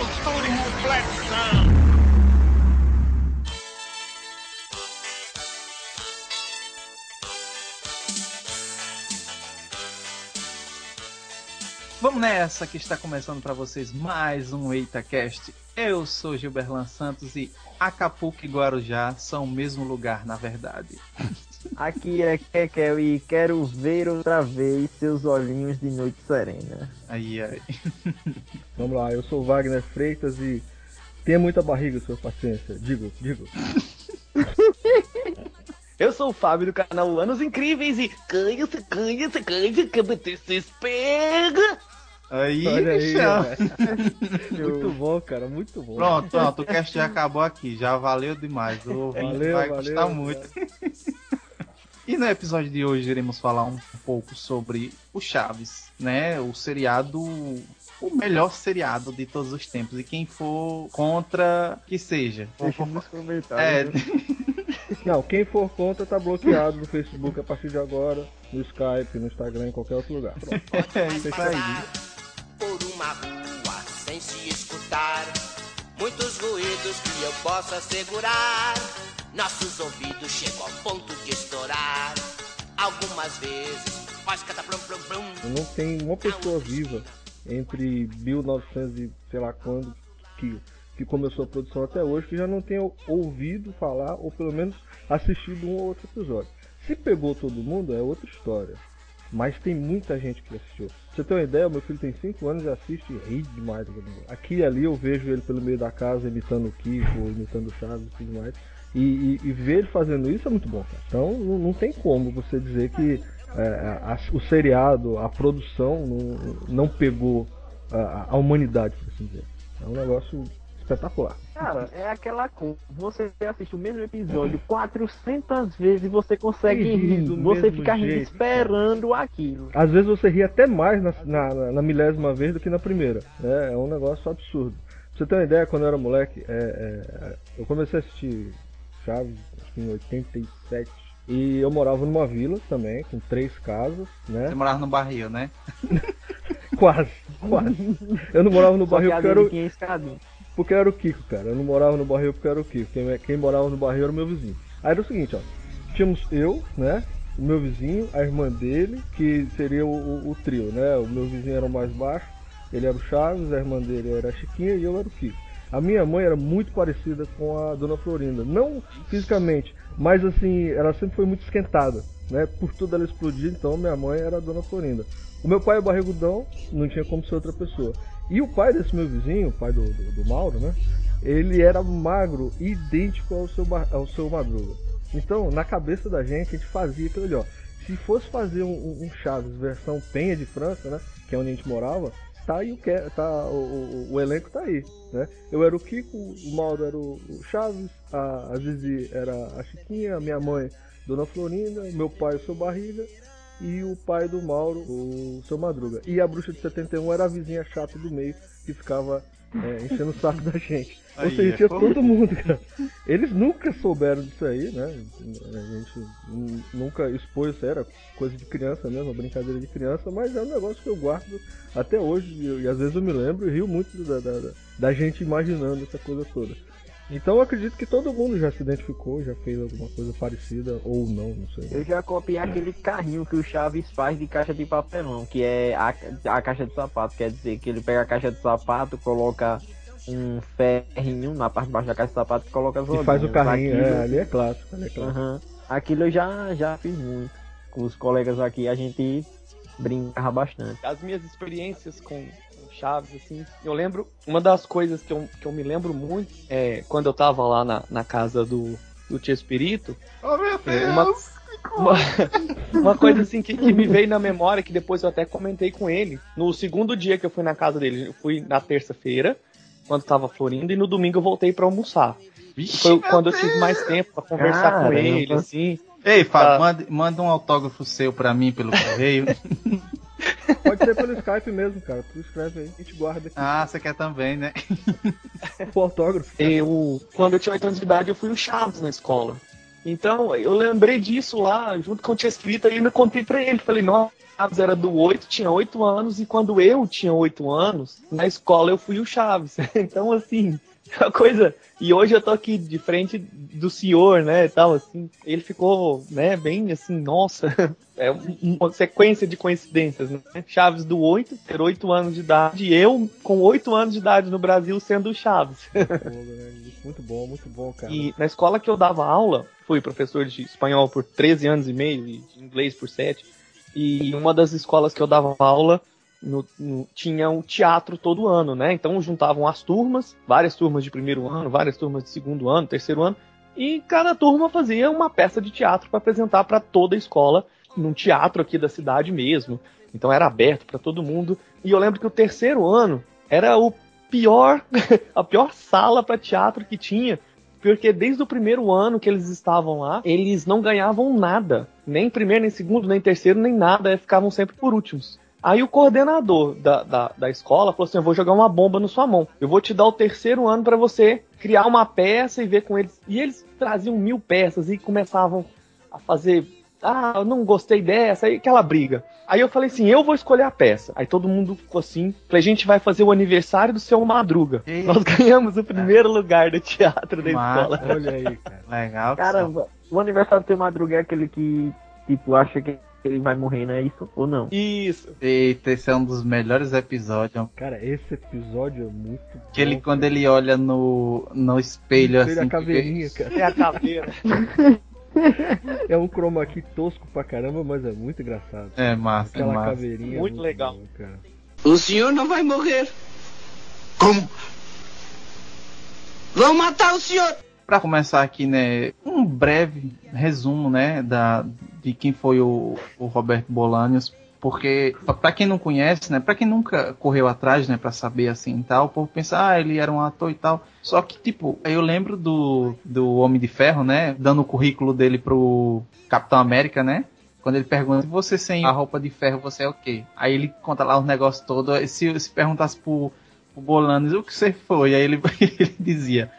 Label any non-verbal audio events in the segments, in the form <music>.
人 Vamos nessa que está começando para vocês mais um EitaCast. Eu sou Gilberlan Santos e Acapulco e Guarujá são o mesmo lugar, na verdade. <laughs> Aqui é Kekel e quero ver outra vez seus olhinhos de noite serena. Aí, aí. <laughs> Vamos lá, eu sou Wagner Freitas e tenha muita barriga, sua paciência. Digo, digo. <laughs> Eu sou o Fábio do canal Anos Incríveis e canha-se, canha-se, canha-se, que pega. Aí, Olha aí, bichão. <laughs> muito bom, cara, muito bom. Pronto, pronto, o cast já acabou aqui, já valeu demais. O ouvinte Valeu, vai valeu, gostar cara. muito. <laughs> E no episódio de hoje iremos falar um pouco sobre o Chaves, né? O seriado, o melhor seriado de todos os tempos. E quem for contra, que seja. Deixa nos comentários. É, <laughs> Não, quem for contra tá bloqueado no Facebook a partir de agora, no Skype, no Instagram, em qualquer outro lugar. Pronto. é isso aí. Rua sem se escutar. Muitos ruídos que eu. Nossos ouvidos chegam ao ponto de estourar. Algumas vezes faz cada blum blum blum. Não tem uma pessoa viva entre 1900 e sei lá quando que, que começou a produção até hoje que já não tenha ouvido falar ou pelo menos assistido um ou outro episódio. Se pegou todo mundo é outra história. Mas tem muita gente que assistiu. Pra você ter uma ideia, meu filho tem 5 anos e assiste e ri demais. negócio. Aqui e ali eu vejo ele pelo meio da casa imitando o Kiko, imitando o Chaves e tudo mais. E, e- e ver ele fazendo isso é muito bom, cara. Então não, não tem como você dizer que é, a- o seriado, a produção não, não pegou a, a humanidade, por assim dizer. É um negócio espetacular. Cara, é aquela coisa. Você assiste o mesmo episódio <laughs> 400 vezes e você consegue E ri rir. do Você mesmo fica rindo esperando aquilo. Às vezes você ri até mais na, na- na milésima vez do que na primeira. né? É um negócio absurdo. Pra você ter uma ideia, quando eu era moleque, é, é, eu comecei a assistir Chaves acho que em 87. E eu morava numa vila também, com três casas, né? Você morava no barril, né? <laughs> Quase, quase. Eu não morava no barril porque eu era, porque eu era o Kiko, cara. Eu não morava no barril porque eu era o Kiko. Quem, quem morava no barril era o meu vizinho. Aí era o seguinte, ó. Tínhamos eu, né? O meu vizinho, a irmã dele, que seria o, o- o trio, né? O meu vizinho era o mais baixo, ele era o Chaves, a irmã dele era a Chiquinha e eu era o Kiko. A minha mãe era muito parecida com a Dona Florinda. Não fisicamente, mas assim, ela sempre foi muito esquentada, né? Por tudo ela explodir, então minha mãe era a Dona Florinda. O meu pai é barrigudão, não tinha como ser outra pessoa. E o pai desse meu vizinho, o pai do, do, do Mauro, né? Ele era magro, idêntico ao seu, ao seu Madruga. Então, na cabeça da gente, a gente fazia aquilo ali, ó. Se fosse fazer um, um- um Chaves versão Penha de França, né? Que é onde a gente morava, tá aí o que tá o, o- o elenco tá aí, né? Eu era o Kiko, o Mauro era o, o Chaves, a, a Zizi era a Chiquinha, a minha mãe, Dona Florinda, meu pai, o seu Barriga, e o pai do Mauro, o seu Madruga. E a bruxa de 71 era a vizinha chata do meio que ficava é, enchendo o saco da gente. <laughs> Ou Aí, seja, é tinha fogo. todo mundo, cara. Eles nunca souberam disso aí, né? A gente nu- nunca expôs isso, aí, era coisa de criança mesmo, brincadeira de criança, mas é um negócio que eu guardo até hoje, e, às vezes eu me lembro e rio muito da, da- da gente imaginando essa coisa toda. Então eu acredito que todo mundo já se identificou, já fez alguma coisa parecida, ou não, não sei. Eu já copiei aquele carrinho que o Chaves faz de caixa de papelão, que é a, a caixa de sapato. Quer dizer que ele pega a caixa de sapato, coloca um ferrinho na parte de baixo da caixa de sapato e coloca as E faz o carrinho, Aquilo- é, ali é clássico, ali é clássico. Aham. Aquilo eu já, já fiz muito. Com os colegas aqui, a gente brincava bastante. As minhas experiências com Chaves, assim, eu lembro, uma das coisas que eu, que eu me lembro muito é quando eu tava lá na, na casa do, do Tia Espírito, Oh, meu É, uma- Deus! uma, <laughs> uma coisa assim que, que me veio na memória, que depois eu até comentei com ele. No segundo dia que eu fui na casa dele, eu fui na terça-feira, quando tava florindo, e no domingo eu voltei pra almoçar. Vixe, Foi quando eu Deus! tive mais tempo pra conversar com Caramba. ele, assim. Ei, Fábio, Tá. manda, manda um autógrafo seu pra mim pelo correio. <laughs> Pode ser pelo Skype mesmo, cara. Tu escreve aí, a gente guarda aqui ah, você quer também, né? <laughs> o autógrafo. Eu, quando eu tinha 8 anos de idade, eu fui o Chaves na escola. Então, eu lembrei disso lá, junto com o tinha escrito, e eu contei pra ele. Falei, nossa, Chaves era do 8, tinha 8 anos, e quando eu tinha 8 anos, na escola eu fui o Chaves. <laughs> Então, assim, a coisa. E hoje eu tô aqui de frente do senhor, né, e tal, assim. Ele ficou, né, bem assim, nossa. <laughs> É uma sequência de coincidências, né? Chaves do 8, ter 8 anos de idade, e eu com 8 anos de idade no Brasil sendo o Chaves. Muito bom, muito bom, cara. E na escola que eu dava aula, fui professor de espanhol por 13 anos e meio e de inglês por 7. E uma das escolas que eu dava aula no, no, tinha um teatro todo ano, né? Então juntavam as turmas, várias turmas de primeiro ano, várias turmas de segundo ano, terceiro ano, e cada turma fazia uma peça de teatro para apresentar para toda a escola, num teatro aqui da cidade mesmo. Então era aberto para todo mundo. E eu lembro que o terceiro ano era o pior, <laughs> a pior sala para teatro que tinha, porque desde o primeiro ano que eles estavam lá, eles não ganhavam nada, nem primeiro, nem segundo, nem terceiro, nem nada, ficavam sempre por últimos. Aí o coordenador da, da, da, escola falou assim: Eu vou jogar uma bomba na sua mão. Eu vou te dar o terceiro ano para você criar uma peça e ver com eles. E eles traziam mil peças e começavam a fazer. Ah, eu não gostei dessa, aí aquela briga. Aí eu falei assim: eu vou escolher a peça. Aí todo mundo ficou assim: falei, a gente vai fazer o aniversário do seu Madruga. Nós ganhamos o primeiro lugar do teatro da escola. Olha aí, cara. Legal. Caramba, o aniversário do seu Madruga é aquele que, tipo, acha que ele vai morrer, não é isso? Ou não? Isso. Eita, esse é um dos melhores episódios. Cara, esse episódio é muito Que ele, quando ele olha no, no espelho, é assim. a caveirinha, cara. É a caveira. <laughs> É um chroma key tosco pra caramba, mas é muito engraçado. É massa, é Aquela massa. caveirinha. é Muito legal. bom, cara. O senhor não vai morrer. Como? Vão matar o senhor. Pra começar aqui, né, um breve resumo, né, da, de quem foi o, o Roberto Bolanios, porque pra quem não conhece, né, pra quem nunca correu atrás, né, pra saber assim tal, o povo pensa, ah, ele era um ator e tal. Só que, tipo, eu lembro do, do Homem de Ferro, né, dando o currículo dele pro Capitão América, né, quando ele pergunta, você sem a roupa de ferro, você é o quê? Aí ele conta lá os negócios todos, se, se perguntasse pro, pro Bolanos, o que você foi? Aí ele, <laughs> ele dizia,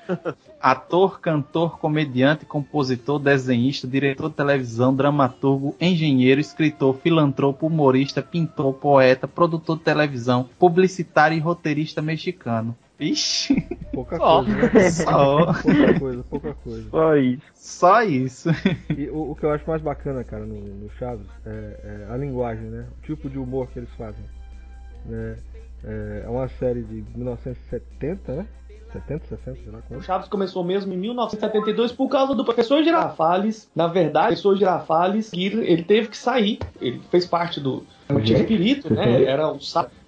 ator, cantor, comediante, compositor, desenhista, diretor de televisão, dramaturgo, engenheiro, escritor, filantropo, humorista, pintor, poeta, produtor de televisão, publicitário e roteirista mexicano. Ixi, Pouca Só. coisa, né? <laughs> só, Pouca coisa, pouca coisa. Só isso. só isso. E o, o que eu acho mais bacana, cara, no, no Chaves é, é a linguagem, né? O tipo de humor que eles fazem. Né? É, é uma série de 1970, né? 70, 60, sei lá O. Chaves começou mesmo em 1972 por causa do professor Girafales. Na verdade, o professor Girafales, ele teve que sair. Ele fez parte do Antigo Espírito, né? Era um,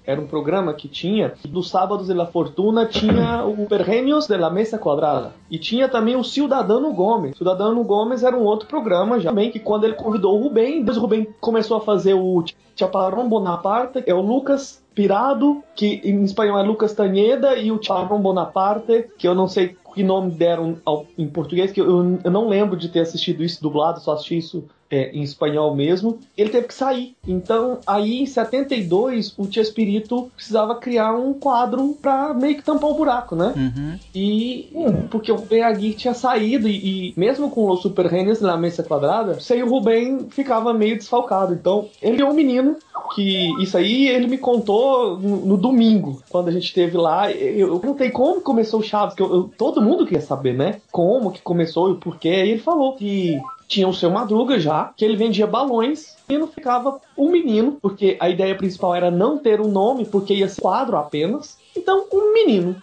era um programa que tinha. Dos sábados de la Fortuna tinha o Pergenios de la Mesa Quadrada. E tinha também o Cidadano Gomes. Cidadano Gomes era um outro programa já também, que quando ele convidou o Rubem, depois o Rubem começou a fazer o Chaparrón Bonaparte, é o Lucas Pirado, que em espanhol é Lucas Tanheda, e o Chaparrón Bonaparte, que eu não sei que nome deram ao- em português, que eu, eu não lembro de ter assistido isso dublado, só assisti isso é, em espanhol mesmo. Ele teve que sair. Então, aí em 72, o Tia Espírito precisava criar um quadro pra meio que tampar o buraco, né? Uhum. E porque o Rubem Aguirre tinha saído e, e mesmo com os Super Renes na mesa quadrada, sem o Rubem ficava meio desfalcado. Então, ele é um menino que isso aí ele me contou no, no domingo, quando a gente esteve lá. Eu, eu perguntei como começou o Chaves, que eu- eu- todo mundo queria saber, né? Como que começou e o porquê. E ele falou que tinha o seu Madruga já, que ele vendia balões e não ficava um menino, porque a ideia principal era não ter um nome, porque ia ser quadro apenas. Então, um menino.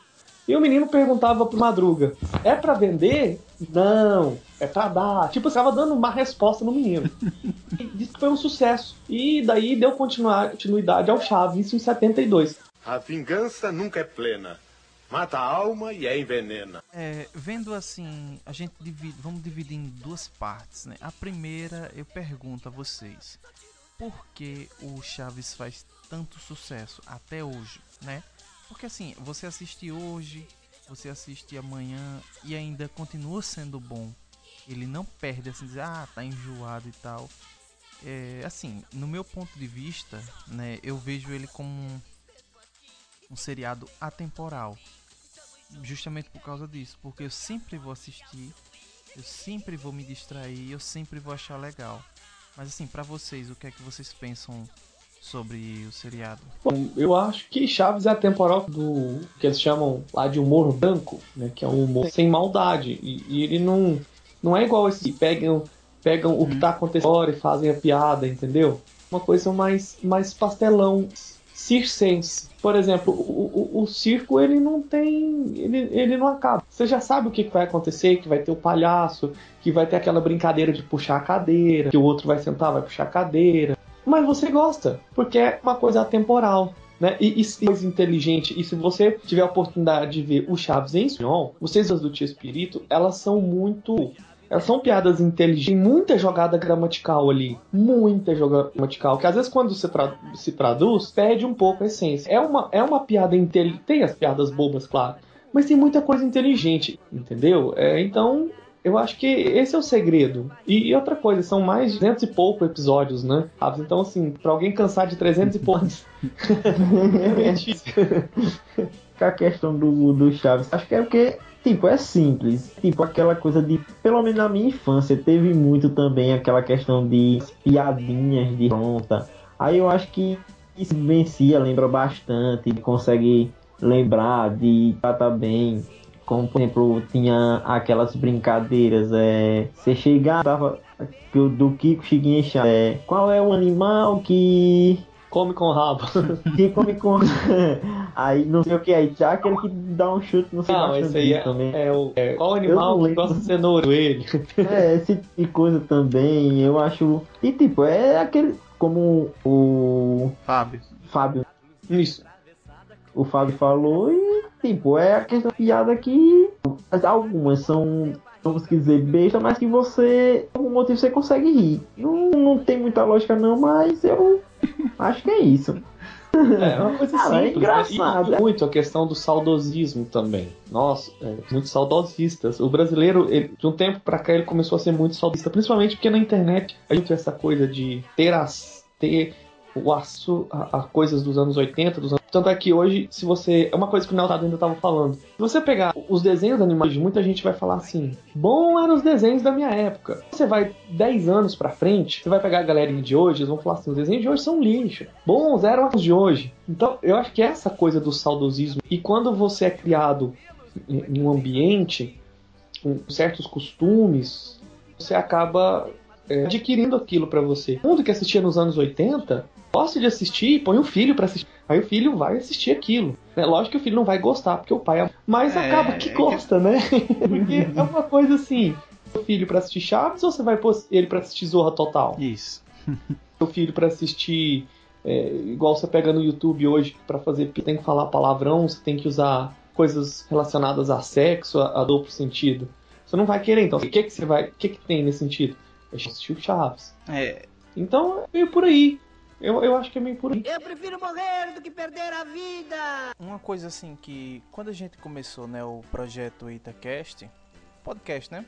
E o menino perguntava pro Madruga: é pra vender? Não, é pra dar. Tipo, você tava dando uma resposta no menino. <laughs> E disse que foi um sucesso. E daí deu continuar- continuidade ao Chaves, isso em 72. A vingança nunca é plena. Mata a alma e a envenena. É, vendo assim, a gente divide, vamos dividir em duas partes, né? A primeira, eu pergunto a vocês, por que o Chaves faz tanto sucesso até hoje, né? Porque assim, você assiste hoje, você assiste amanhã e ainda continua sendo bom. Ele não perde assim, dizer, ah, tá enjoado e tal. É, assim, no meu ponto de vista, né, eu vejo ele como um, um seriado atemporal justamente por causa disso, porque eu sempre vou assistir Eu sempre vou me distrair, eu sempre vou achar legal. Mas assim, pra vocês, o que é que vocês pensam sobre o seriado? Bom, eu acho que Chaves é a temporal do que eles chamam lá de humor branco, né? Que é um humor sem maldade. E, e ele não, não é igual esse que pegam, pegam o que tá acontecendo agora e fazem a piada, entendeu? Uma coisa mais, mais pastelão, circense. Por exemplo, o, o, o circo ele não tem. Ele, ele não acaba. Você já sabe o que vai acontecer, que vai ter o palhaço, que vai ter aquela brincadeira de puxar a cadeira, que o outro vai sentar, vai puxar a cadeira. Mas você gosta, porque é uma coisa atemporal. Né? E, e mais inteligente, e se você tiver a oportunidade de ver o Chaves em espanhol, vocês do Tio Espírito, elas são muito elas são piadas inteligentes, tem muita jogada gramatical ali. Muita jogada gramatical. Que às vezes quando se, tra se traduz, perde um pouco a essência. É uma, é uma piada inteligente. Tem as piadas bobas, claro. Mas tem muita coisa inteligente, entendeu? É, então, eu acho que esse é o segredo. E, e, outra coisa, são mais de 200 e pouco episódios, né? Então, assim, pra alguém cansar de 300 e poucos. <laughs> é difícil. <laughs> A questão do, do Chaves, acho que é porque Tipo, é simples. Tipo, aquela coisa de. Pelo menos na minha infância, teve muito também aquela questão de piadinhas de pronta. Aí eu acho que isso vencia, lembra bastante. Consegue lembrar de tratar bem. Como, por exemplo, tinha aquelas brincadeiras. É, você chegava. Do Kiko Chiguinha é, Qual é o animal que come com o rabo. <laughs> Que come com. <laughs> aí não sei o que, aí já aquele que dá um chute no sei Não, esse aí é, também. é o. É, qual animal que gosta de cenoura? Ele. <laughs> é, esse tipo de coisa também, eu acho. E tipo, é aquele. Como o. Fábio. Fábio. Isso. O Fábio falou e, tipo, é aquela piada que. Algumas são vamos dizer, besta, mas que você, por algum motivo, você consegue rir. Não, não tem muita lógica, não, mas eu acho que é isso. É, é uma coisa ah, simples. É engraçado. Né? E, muito a questão do saudosismo também. Nossa, é, muito saudosistas. O brasileiro, ele, de um tempo pra cá, ele começou a ser muito saudosista, principalmente porque na internet a gente tem essa coisa de ter as. ter o a, a, coisas dos anos 80, dos anos... Tanto é que hoje, se você. É uma coisa que o Neltado ainda estava falando. Se você pegar os desenhos animados, muita gente vai falar assim: bom eram os desenhos da minha época. Você vai 10 anos pra frente, você vai pegar a galerinha de hoje, eles vão falar assim: os desenhos de hoje são lixo. Bons eram os de hoje. Então, eu acho que é essa coisa do saudosismo. E quando você é criado em um ambiente com certos costumes, você acaba é, adquirindo aquilo para você. O mundo que assistia nos anos 80 gosta de assistir, põe o filho para assistir. Aí o filho vai assistir aquilo. É lógico que o filho não vai gostar, porque o pai é. Mas é, acaba que é gosta, né? <laughs> porque é uma coisa assim. O filho para assistir Chaves ou você vai pôr ele para assistir Zorra Total? Isso. <laughs> o filho para assistir. É, igual você pega no YouTube hoje para fazer. Tem que falar palavrão, você tem que usar coisas relacionadas a sexo, a, a duplo sentido. Você não vai querer, então. O que, que você vai. O que, que tem nesse sentido? Assistir o Chaves. É. Então é meio por aí. Eu, eu acho que é meio por aí. Eu prefiro morrer do que perder a vida. Uma coisa assim que quando a gente começou, né, o projeto Itacast, podcast, né?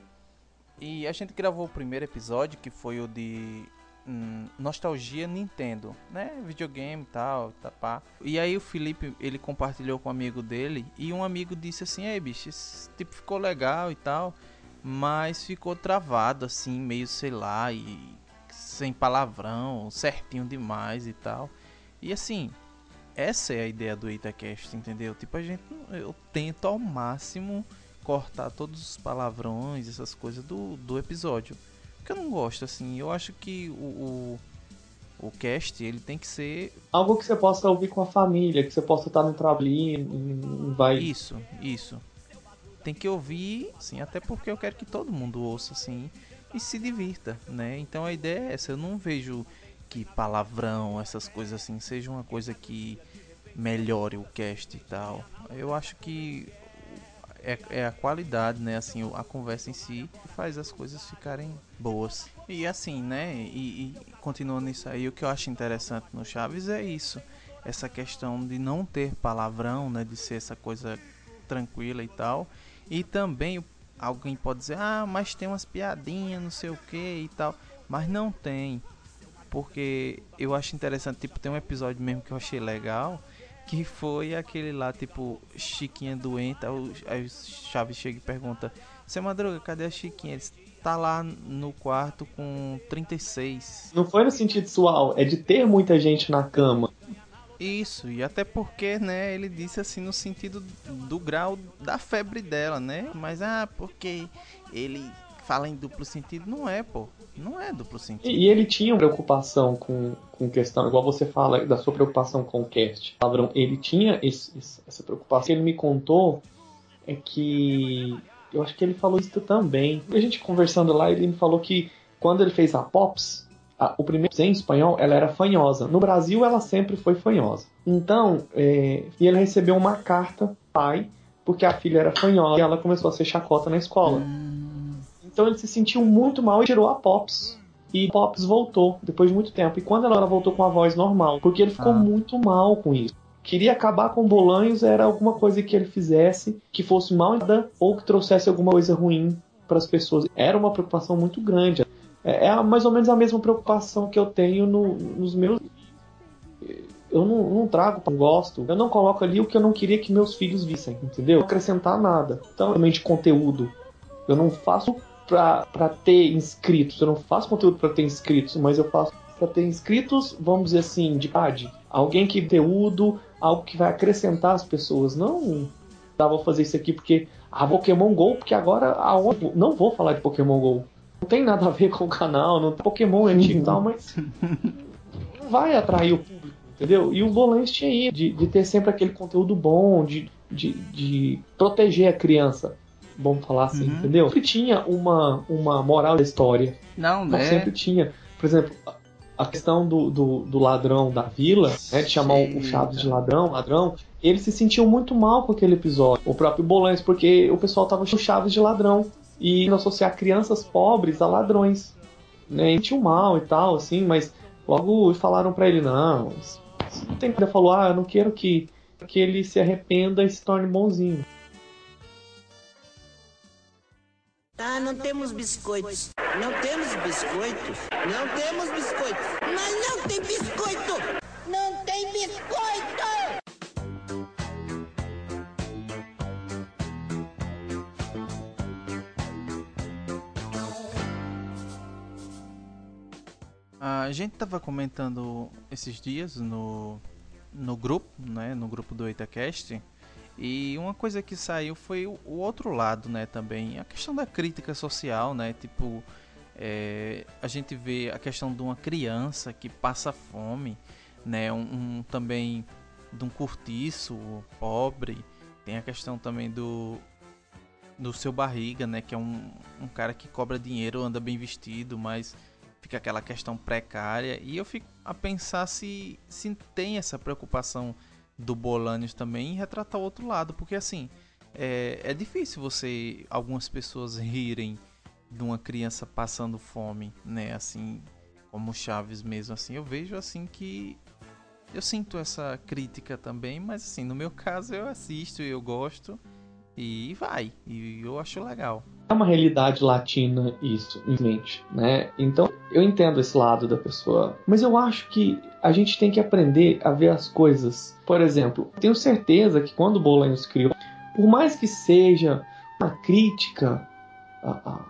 E a gente gravou o primeiro episódio que foi o de hum, nostalgia Nintendo, né? Videogame e tal, tá pá. E aí o Felipe, ele compartilhou com um amigo dele e um amigo disse assim: "Ei, bicho, esse tipo ficou legal e tal, mas ficou travado assim, meio sei lá, e sem palavrão, certinho demais e tal. E assim, essa é a ideia do Itacast, entendeu? Tipo, a gente eu tento ao máximo cortar todos os palavrões, essas coisas do, do episódio. Porque eu não gosto, assim, eu acho que o, o, o cast, ele tem que ser... Algo que você possa ouvir com a família, que você possa estar no trabalho vai... Isso, isso. Tem que ouvir, sim, até porque eu quero que todo mundo ouça, assim, e se divirta, né? Então a ideia é essa. Eu não vejo que palavrão, essas coisas assim, seja uma coisa que melhore o cast e tal. Eu acho que é, é, a qualidade, né? Assim, a conversa em si faz as coisas ficarem boas. E assim, né? E, e continuando isso aí, o que eu acho interessante no Chaves é isso. Essa questão de não ter palavrão, né? De ser essa coisa tranquila e tal. E também o alguém pode dizer, ah, mas tem umas piadinhas, não sei o que e tal. Mas não tem. Porque eu acho interessante, tipo, tem um episódio mesmo que eu achei legal. Que foi aquele lá, tipo, Chiquinha doente. Aí o Chaves chega e pergunta: Seu Madruga, cadê a Chiquinha? Ele tá lá no quarto com 36. Não foi no sentido sexual, é de ter muita gente na cama. Isso, e até porque, né, ele disse assim no sentido do grau da febre dela, né? Mas, ah, porque ele fala em duplo sentido, não é, pô. Não é duplo sentido. E, e ele tinha uma preocupação com, com questão, igual você fala da sua preocupação com o cast. Palavrão, ele tinha esse, esse, essa preocupação. O que ele me contou é que. Eu acho que ele falou isso também. A gente conversando lá, ele me falou que quando ele fez a Pops, a, o primeiro em espanhol, ela era fanhosa. No Brasil, ela sempre foi fanhosa. Então, é, e ele recebeu uma carta, pai, porque a filha era fanhosa e ela começou a ser chacota na escola. Então ele se sentiu muito mal e tirou a Pops. E Pops voltou depois de muito tempo. E quando ela voltou com a voz normal, porque ele ficou Ah. muito mal com isso. Queria acabar com Bolanhos era alguma coisa que ele fizesse que fosse mal ou que trouxesse alguma coisa ruim para as pessoas. Era uma preocupação muito grande. É, é mais ou menos a mesma preocupação que eu tenho no- nos meus. Eu não, não trago, não gosto. Eu não coloco ali o que eu não queria que meus filhos vissem, entendeu? Acrescentar nada. Então, realmente, conteúdo. Eu não faço pra ter inscritos. Eu não faço conteúdo pra ter inscritos, mas eu faço pra ter inscritos, vamos dizer assim, de idade. Alguém que conteúdo, algo que vai acrescentar as pessoas. Não, ah, vou fazer isso aqui porque. Ah, Pokémon GO, porque agora aonde. Não vou falar de Pokémon GO. Não tem nada a ver com o canal, não Pokémon é antigo e tal, mas. Não <laughs> vai atrair o público, entendeu? E o Volante tinha aí, de, de ter sempre aquele conteúdo bom, de, de, de proteger a criança. Vamos falar assim, Uhum. entendeu? Sempre tinha uma, uma moral da história. Não, né? sempre tinha. Por exemplo, a- questão do, do, do ladrão da vila, né, de chamar o- o Chaves de ladrão, ladrão, ele se sentiu muito mal com aquele episódio. O próprio Bolanes, porque o pessoal tava chamando o Chaves de ladrão. E associar crianças pobres a ladrões. Né? E sentiu mal e tal, assim, mas logo falaram pra ele, não, não tem nada. Falou, ah, eu não quero que, que ele se arrependa e se torne bonzinho. Ah, não temos biscoitos. Não temos biscoitos. Não temos biscoitos. Mas não tem biscoito. Não tem biscoito. A gente tava comentando esses dias no, no grupo, né, no grupo do EitaCast, e uma coisa que saiu foi o, o outro lado, né, também, a questão da crítica social, né, tipo, é, a gente vê a questão de uma criança que passa fome, né, um, um também de um cortiço pobre, tem a questão também do do seu barriga, né, que é um, um cara que cobra dinheiro, anda bem vestido, mas fica aquela questão precária. E eu fico a pensar se, se tem essa preocupação do Bolanios também em retratar o outro lado, porque assim é, é difícil você algumas pessoas rirem de uma criança passando fome, né? Assim como Chaves mesmo, assim eu vejo assim que eu sinto essa crítica também, mas assim no meu <laughs> caso eu assisto, eu gosto e vai e eu acho legal. É uma realidade latina isso, infelizmente, né? Então eu entendo esse lado da pessoa, mas eu acho que a gente tem que aprender a ver as coisas. Por exemplo, tenho certeza que quando Bolanhos criou, por mais que seja uma crítica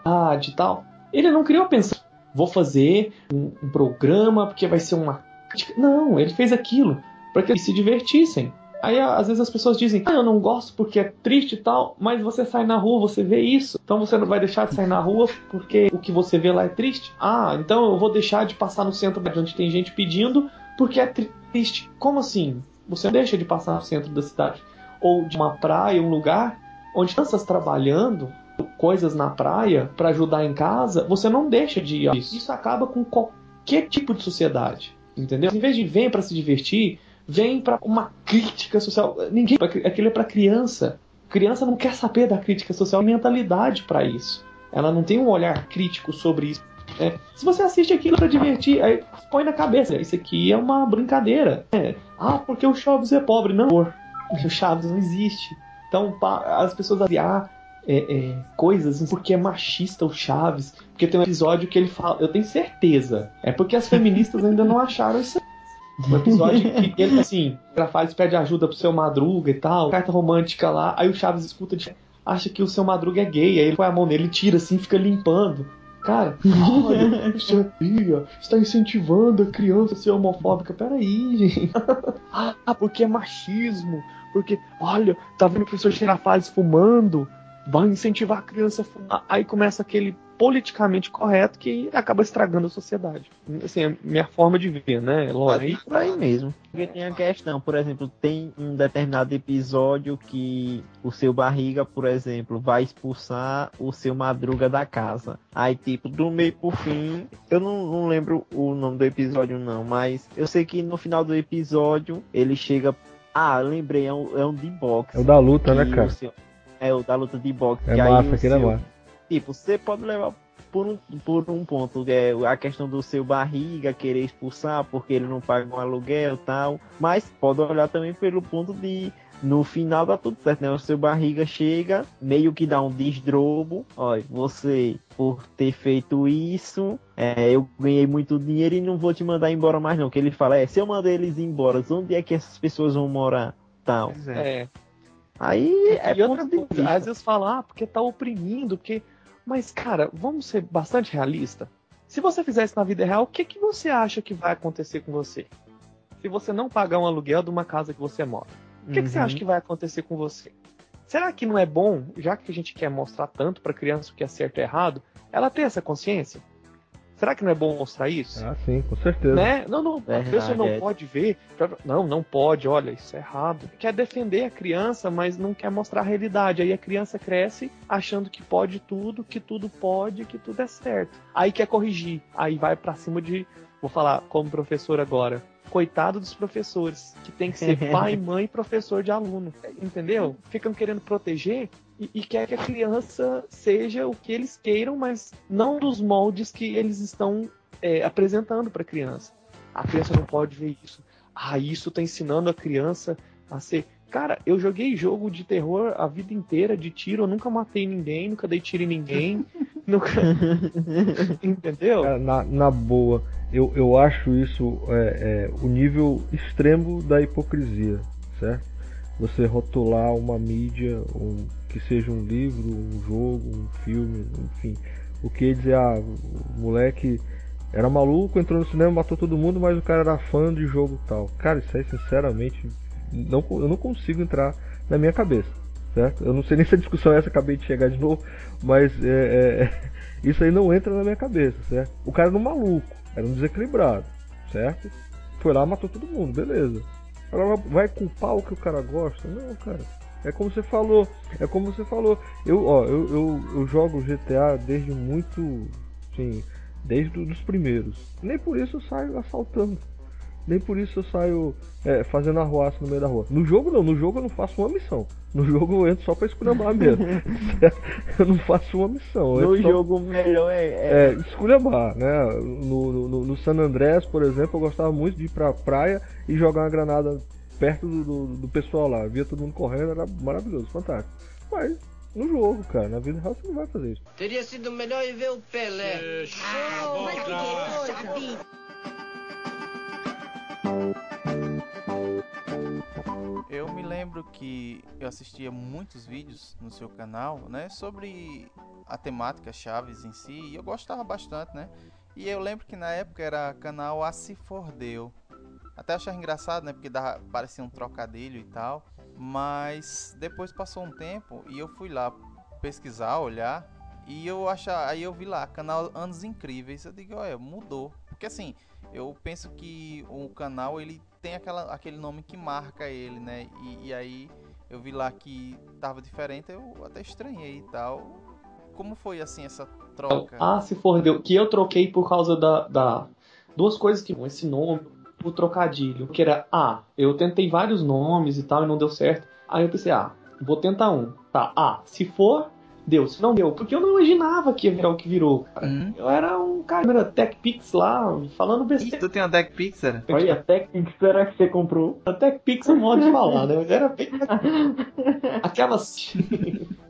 à arte e tal, ele não criou pensando, vou fazer um, um programa porque vai ser uma crítica. Não, ele fez aquilo para que eles se divertissem. Aí às vezes as pessoas dizem, ah, eu não gosto porque é triste e tal, mas você sai na rua, você vê isso, então você não vai deixar de sair na rua porque o que você vê lá é triste? Ah, então eu vou deixar de passar no centro onde tem gente pedindo porque é tri- triste. Como assim? Você deixa de passar no centro da cidade ou de uma praia, um lugar onde crianças trabalhando coisas na praia para ajudar em casa, você não deixa de ir. Isso acaba com qualquer tipo de sociedade, entendeu? Em vez de vem para se divertir, vem para uma crítica social. Ninguém, aquilo é para criança. Criança não quer saber da crítica social, tem mentalidade para isso. Ela não tem um olhar crítico sobre isso. É, se você assiste aquilo para divertir, aí põe na cabeça, isso aqui é uma brincadeira. É, ah, porque o Chaves é pobre, não. O Chaves não existe. Então as pessoas dizem, ah, é, é, coisas porque é machista o Chaves. Porque tem um episódio que ele fala, eu tenho certeza. É porque as feministas ainda não acharam isso. Um <laughs> episódio que ele, assim, o Grafales pede ajuda pro seu Madruga e tal, carta romântica lá, aí o Chaves escuta de. acha que o seu Madruga é gay. Aí ele põe a mão nele, tira assim, fica limpando. Cara, olha, sabia, está incentivando a criança a ser homofóbica. Peraí, gente. <laughs> ah, porque é machismo. Porque, olha, tá vendo o professor Girafales fumando? Vai incentivar a criança a fumar. Aí começa aquele politicamente correto que acaba estragando a sociedade. Assim, é a minha forma de ver, né? Lógico. Aí, por aí mesmo. Porque tem a questão, por exemplo, tem um determinado episódio que o seu barriga, por exemplo, vai expulsar o seu madruga da casa. Aí, tipo, do meio pro fim, eu não, não lembro o nome do episódio, não, mas eu sei que no final do episódio ele chega. Ah, lembrei, é um, é um de boxe. É o da luta, né, cara? o seu- É o da luta de boxe. É massa, o aquele é seu- massa. Tipo, você pode levar por um, por um ponto, é a questão do seu barriga querer expulsar porque ele não paga um aluguel e tal, mas pode olhar também pelo ponto de no final dá tudo certo, né? O seu barriga chega, meio que dá um desdrobo. Olha, você, por ter feito isso, é, eu ganhei muito dinheiro e não vou te mandar embora mais, não. Que ele fala, é, se eu mandar eles embora, onde é que essas pessoas vão morar? Tal. É. É. Aí é e outra coisa, às vezes fala, ah, porque tá oprimindo, porque. Mas, cara, vamos ser bastante realista. Se você fizer isso na vida real, o que, que você acha que vai acontecer com você? Se você não pagar um aluguel de uma casa que você mora, o que, que você Uhum. acha que vai acontecer com você? Será que não é bom, já que a gente quer mostrar tanto pra criança o que é certo e errado, ela ter essa consciência? Será que não é bom mostrar isso? Ah, sim, com certeza. Né? Não, não, a Verdade, pessoa não é. pode ver. Não, não pode, olha, isso é errado. Quer defender a criança, mas não quer mostrar a realidade. Aí a criança cresce achando que pode tudo, que tudo pode, que tudo é certo. Aí quer corrigir. Aí vai pra cima de. Vou falar como professor agora. Coitado dos professores, que tem que ser pai, <laughs> mãe e professor de aluno. Entendeu? Ficam querendo proteger e, e quer que a criança seja o que eles queiram, mas não dos moldes que eles estão é, apresentando para a criança. A criança não pode ver isso. Ah, isso tá ensinando a criança a ser. Cara, eu joguei jogo de terror a vida inteira, de tiro, eu nunca matei ninguém, nunca dei tiro em ninguém, <laughs> <laughs> nunca. <laughs> Entendeu? Cara, na, na boa, eu, eu acho isso é, é, o nível extremo da hipocrisia, certo? Você rotular uma mídia, um, que seja um livro, um jogo, um filme, enfim. O que dizer, ah, o moleque era maluco, entrou no cinema, matou todo mundo, mas o cara era fã de jogo tal. Cara, isso aí, sinceramente, não, eu não consigo entrar na minha cabeça, certo? Eu não sei nem se a discussão é essa, acabei de chegar de novo, mas é, é, isso aí não entra na minha cabeça, certo? O cara era um maluco, era um desequilibrado, certo? Foi lá, matou todo mundo, beleza. Agora vai culpar o que o cara gosta? Não, cara. É como você falou, é como você falou. Eu, ó, eu, eu, eu jogo GTA desde muito, sim, desde os primeiros. Nem por isso eu saio assaltando. Nem por isso eu saio é, fazendo arruaça no meio da rua. No jogo não, no jogo eu não faço uma missão. No jogo eu entro só pra esculhambar <laughs> mesmo. <laughs> eu não faço uma missão. No só- jogo melhor é, é- é, esculhambar, né? No, no, no San Andrés, por exemplo, eu gostava muito de ir pra praia e jogar uma granada perto do, do, do pessoal lá. Via todo mundo correndo, era maravilhoso, fantástico. Mas no jogo, cara, na vida real você não vai fazer isso. Teria sido melhor ir ver o Pelé. Mas que coisa! Eu me lembro que eu assistia muitos vídeos no seu canal, né, sobre a temática Chaves em si, e eu gostava bastante, né? E eu lembro que na época era canal A Se For Deu. Até achava engraçado, né, porque dava, parecia um trocadilho e tal, mas depois passou um tempo e eu fui lá pesquisar, olhar, e eu achar, aí eu vi lá, canal Anos Incríveis, eu digo, olha, mudou. Porque assim, eu penso que o canal ele tem aquela, aquele nome que marca ele, né? E, e aí eu vi lá que tava diferente, eu até estranhei e tal. Como foi assim essa troca? Ah, se for Deus. Que eu troquei por causa da, da- duas coisas que esse nome, o trocadilho, que era ah, eu tentei vários nomes e tal e não deu certo. Aí eu pensei, ah, vou tentar um. Tá, ah, se for deu, se não deu, porque eu não imaginava que ia virar o que virou. cara. Hum? Eu era um cara, era TechPix lá, falando Ih, besteira. tu tem uma Deck Pixar? Olha, a técnica será que você comprou? A TechPix é um modo de falar, né? Mas era bem... Aquelas...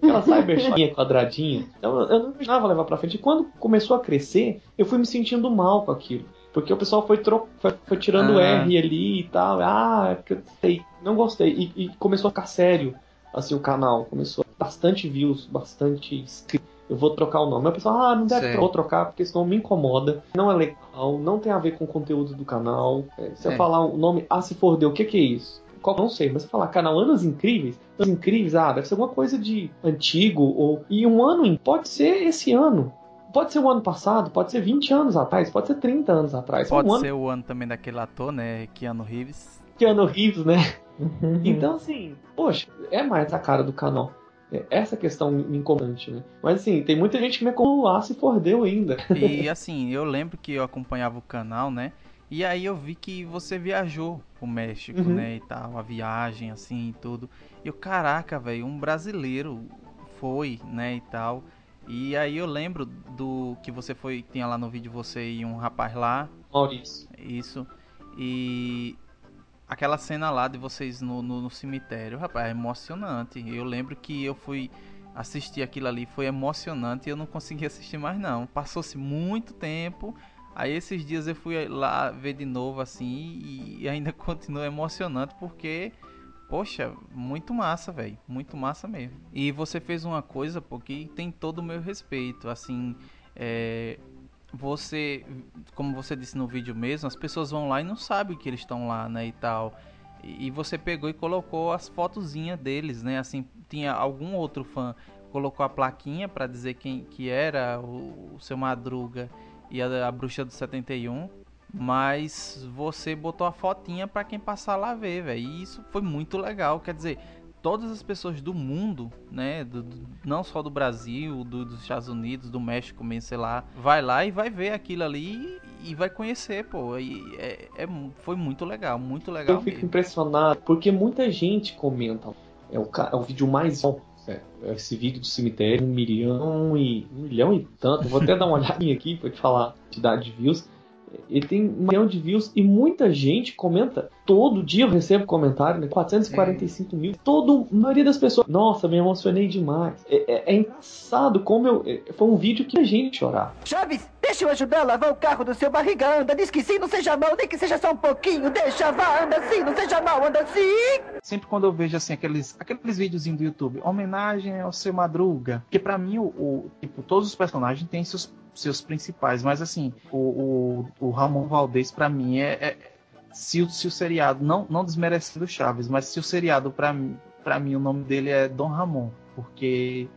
Aquela cyberchinha <laughs> quadradinha. Então eu não imaginava levar pra frente. E quando começou a crescer, eu fui me sentindo mal com aquilo. Porque o pessoal foi, tro... foi, foi tirando o Ah. R ali e tal. Ah, é porque eu sei. Não gostei. E, e começou a ficar sério, assim, o canal. Começou bastante views, bastante inscritos, eu vou trocar o nome. A pessoa, ah, não deve vou trocar porque esse nome me incomoda, não é legal, não tem a ver com o conteúdo do canal. É, Se eu É. falar o nome, ah, se for deu, o que que é isso? Qual, não sei, mas se eu falar canal Anos Incríveis, Anos Incríveis, ah, deve ser alguma coisa de antigo, ou. E um ano, pode ser esse ano. Pode ser o ano passado, pode ser 20 anos atrás, pode ser 30 anos atrás. Pode um ano ser o ano também daquele ator, né? Keanu Reeves. Keanu Reeves, né? Então, assim, poxa, é mais a cara do canal. É, Essa questão me incomodante, né? Mas, assim, tem muita gente que me ah, se fordeu ainda. E assim, eu lembro que eu acompanhava o canal, né? E aí eu vi que você viajou pro México, Uhum. né? E tal, a viagem, assim, e tudo. E eu, caraca, velho, um brasileiro foi, né? E tal. E aí eu lembro do que você foi, tinha lá no vídeo você e um rapaz lá, Maurício. isso. E aquela cena lá de vocês no, no, no cemitério, rapaz, é emocionante. Eu lembro que eu fui assistir aquilo ali, foi emocionante e eu não consegui <laughs> assistir mais não. Passou-se muito tempo. Aí esses dias eu fui lá ver de novo assim e ainda <laughs> continua emocionante porque Poxa, muito massa, velho. Muito massa mesmo. E você fez uma coisa, pô, que tem todo o meu respeito. Assim, é, você, como você disse no vídeo mesmo, as pessoas vão lá e não sabem que eles estão lá, né, e tal. E, e você pegou e colocou as fotozinhas deles, né? Assim, tinha algum outro fã colocou a plaquinha pra dizer quem que era o, o seu Madruga e a, a Bruxa do 71. Mas você botou a fotinha pra quem passar lá ver, velho. E isso foi muito legal. Quer dizer, todas as pessoas do mundo, né? do- do- não só do Brasil, do- dos Estados Unidos, do México mesmo, sei lá, vai lá e vai ver aquilo ali e, e vai conhecer, pô. E é, é foi muito legal, muito legal Eu fico mesmo. impressionado porque muita gente comenta. É o, é o vídeo mais alto. é, Esse vídeo do cemitério, um milhão e. Um milhão e tanto. Vou até dar uma <laughs> olhadinha aqui pra te falar a quantidade de views. Ele tem um milhão de views e muita gente comenta. Todo dia eu recebo comentário, né? 445 mil. Todo, a maioria das pessoas. Nossa, me emocionei demais. É, é- é engraçado como eu. é- Foi um vídeo que a gente chorar. Chaves, deixa eu ajudar a lavar o carro do seu barriga. Anda, diz que sim, não seja mal, nem que seja só um pouquinho. Deixa, vá, anda sim, não seja mal, anda sim. Sempre quando eu vejo assim aqueles aqueles videozinhos do YouTube, homenagem ao seu Madruga, que pra mim o, o- tipo todos os personagens têm seus seus principais, mas assim o, o, o Ramon Valdez pra mim é, é- se, o, se o seriado não não desmerecendo Chaves, mas se o seriado para mim o nome dele é Dom Ramon, porque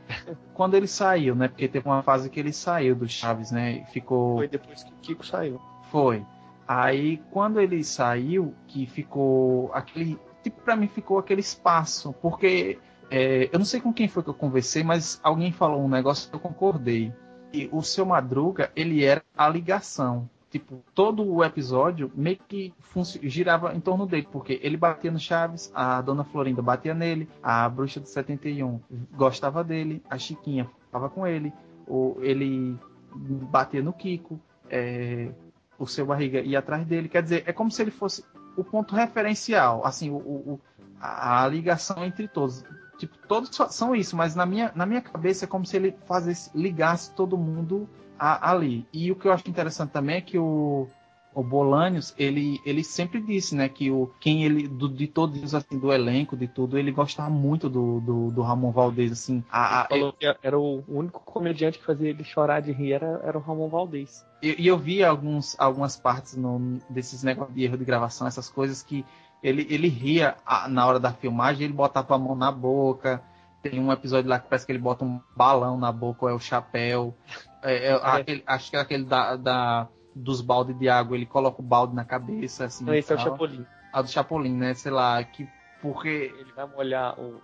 quando ele saiu, né? Porque teve uma fase que ele saiu do Chaves, né? e Ficou Foi depois que o Kiko saiu. foi. Aí quando ele saiu, que ficou aquele. Tipo, pra mim ficou aquele espaço. Porque é, eu não sei com quem foi que eu conversei, mas alguém falou um negócio que eu concordei. E o seu Madruga, ele era a ligação. Tipo, todo o episódio meio que girava em torno dele, porque ele batia no Chaves, a Dona Florinda batia nele, a Bruxa do 71 gostava dele, a Chiquinha ficava com ele, o, ele batia no Kiko, é, o seu barriga ia atrás dele. Quer dizer, é como se ele fosse o ponto referencial, assim, o, o- a, a ligação entre todos. Tipo, todos são isso, mas na minha, na minha cabeça é como se ele fazesse, ligasse todo mundo a- ali. E o que eu acho interessante também é que o, o Bolanios, ele, ele sempre disse, né, que o, quem ele, do- de todos, assim, do elenco, de tudo, ele gostava muito do, do, do Ramon Valdez, assim. A, a- Falou que era o único comediante que fazia ele chorar de rir era, era o Ramon Valdez. E e eu, vi alguns, algumas partes no- desses negócios de erro de gravação, essas coisas que ele, ele ria a- na hora da filmagem, ele botava a mão na boca. Tem um episódio lá que parece que ele bota um balão na boca, ou é o chapéu. É, é, aquele- acho que é aquele da, da- dos baldes de água, ele coloca o balde na cabeça, assim. Não, esse é o. Chapolin. A do Chapolin, né? Sei lá, que porque Ele vai molhar o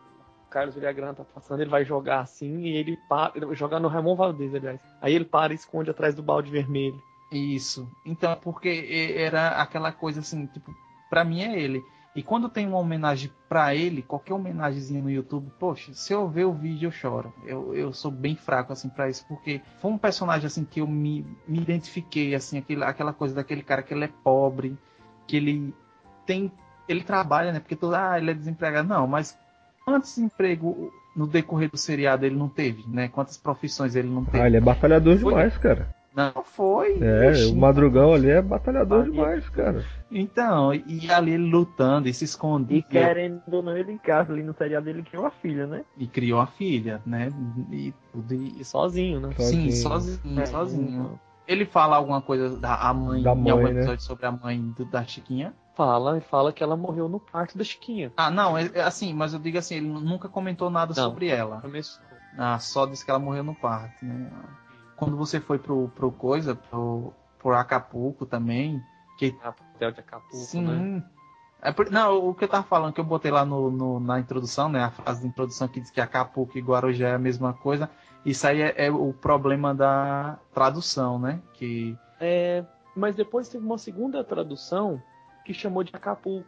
Carlos Villagrán tá passando, ele vai jogar assim e ele para, jogar no Ramon Valdez, aliás. Aí ele para e esconde atrás do balde vermelho. Isso. Então, porque era aquela coisa assim, tipo, pra mim é ele. E quando tem uma homenagem pra ele, qualquer homenagemzinha no YouTube, poxa, se eu ver o vídeo eu choro. Eu, eu sou bem fraco assim pra isso, porque foi um personagem assim que eu me, me identifiquei assim, aquele, aquela coisa daquele cara que ele é pobre, que ele tem, ele trabalha, né? Porque todo, ah, ele é desempregado, não, mas quantos empregos no decorrer do seriado ele não teve, né? Quantas profissões ele não teve? Ah, ele é batalhador Foi- demais, cara. Não foi. É, Oxi. o Madrugão ali é batalhador demais, cara. Então, e ali ele lutando e se escondia. E querendo ou não, ele em casa ali no seriado ele criou uma filha, né? E criou a filha, né? E, e, E sozinho, né? sim, Sozinho. sozinho, É, sozinho. Ele fala alguma coisa da a mãe, Da em mãe, algum né? episódio sobre a mãe do- da Chiquinha? Fala, fala que ela morreu no parto da Chiquinha. Ah, não, é, é assim, mas eu digo assim, ele nunca comentou nada Não. sobre ela. Começou. Ah, só disse que ela morreu no parto, né? Quando você foi pro, pro coisa, pro, pro Acapulco também, que Ah, Hotel de Acapulco, Sim. né? É por- não, o que eu tava falando, que eu botei lá no, no- na introdução, né? A frase de introdução que diz que Acapulco e Guarujá é a mesma coisa. Isso aí é, é o problema da tradução, né? Que É, mas depois teve uma segunda tradução que chamou de Acapulco.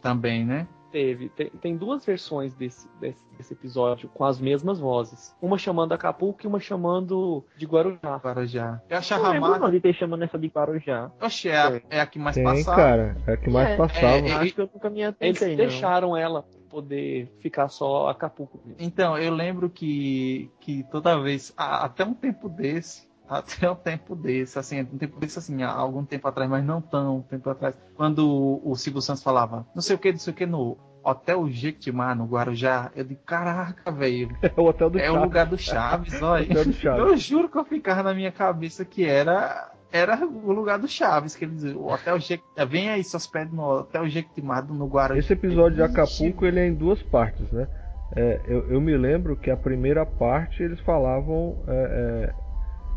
também, né? Teve. Tem, tem duas versões desse, desse, desse episódio com as mesmas vozes. Uma chamando Acapulco e uma chamando de Guarujá. Guarujá. Eu Não achava lembro massa. não de ter chamando essa de Guarujá. Oxe, é a, é a que mais Tem, passava. cara. É a que mais É, passava. é, Acho que eu nunca me Eles atentei, não. deixaram ela poder ficar só Acapulco. mesmo. Então, eu lembro que, que toda vez, a- até um tempo desse, até um tempo desse, assim, um tempo desse, assim, há algum tempo atrás, mas não tão tempo atrás, quando o, o Silvio Santos falava, não sei o que, não sei o que, no Hotel Jequitimá, no Guarujá, eu digo, caraca, velho, <laughs> É o hotel do é o Chaves. lugar do Chaves, <laughs> olha. Hotel do Chaves. Eu juro que eu ficava na minha cabeça que era era o lugar do Chaves, que ele dizia, o Hotel Jequitimá, vem aí, se hospede no Hotel Jequitimá, no Guarujá. Esse episódio de Acapulco ele é em duas partes, né? É, eu, eu me lembro que a primeira parte eles falavam é, é,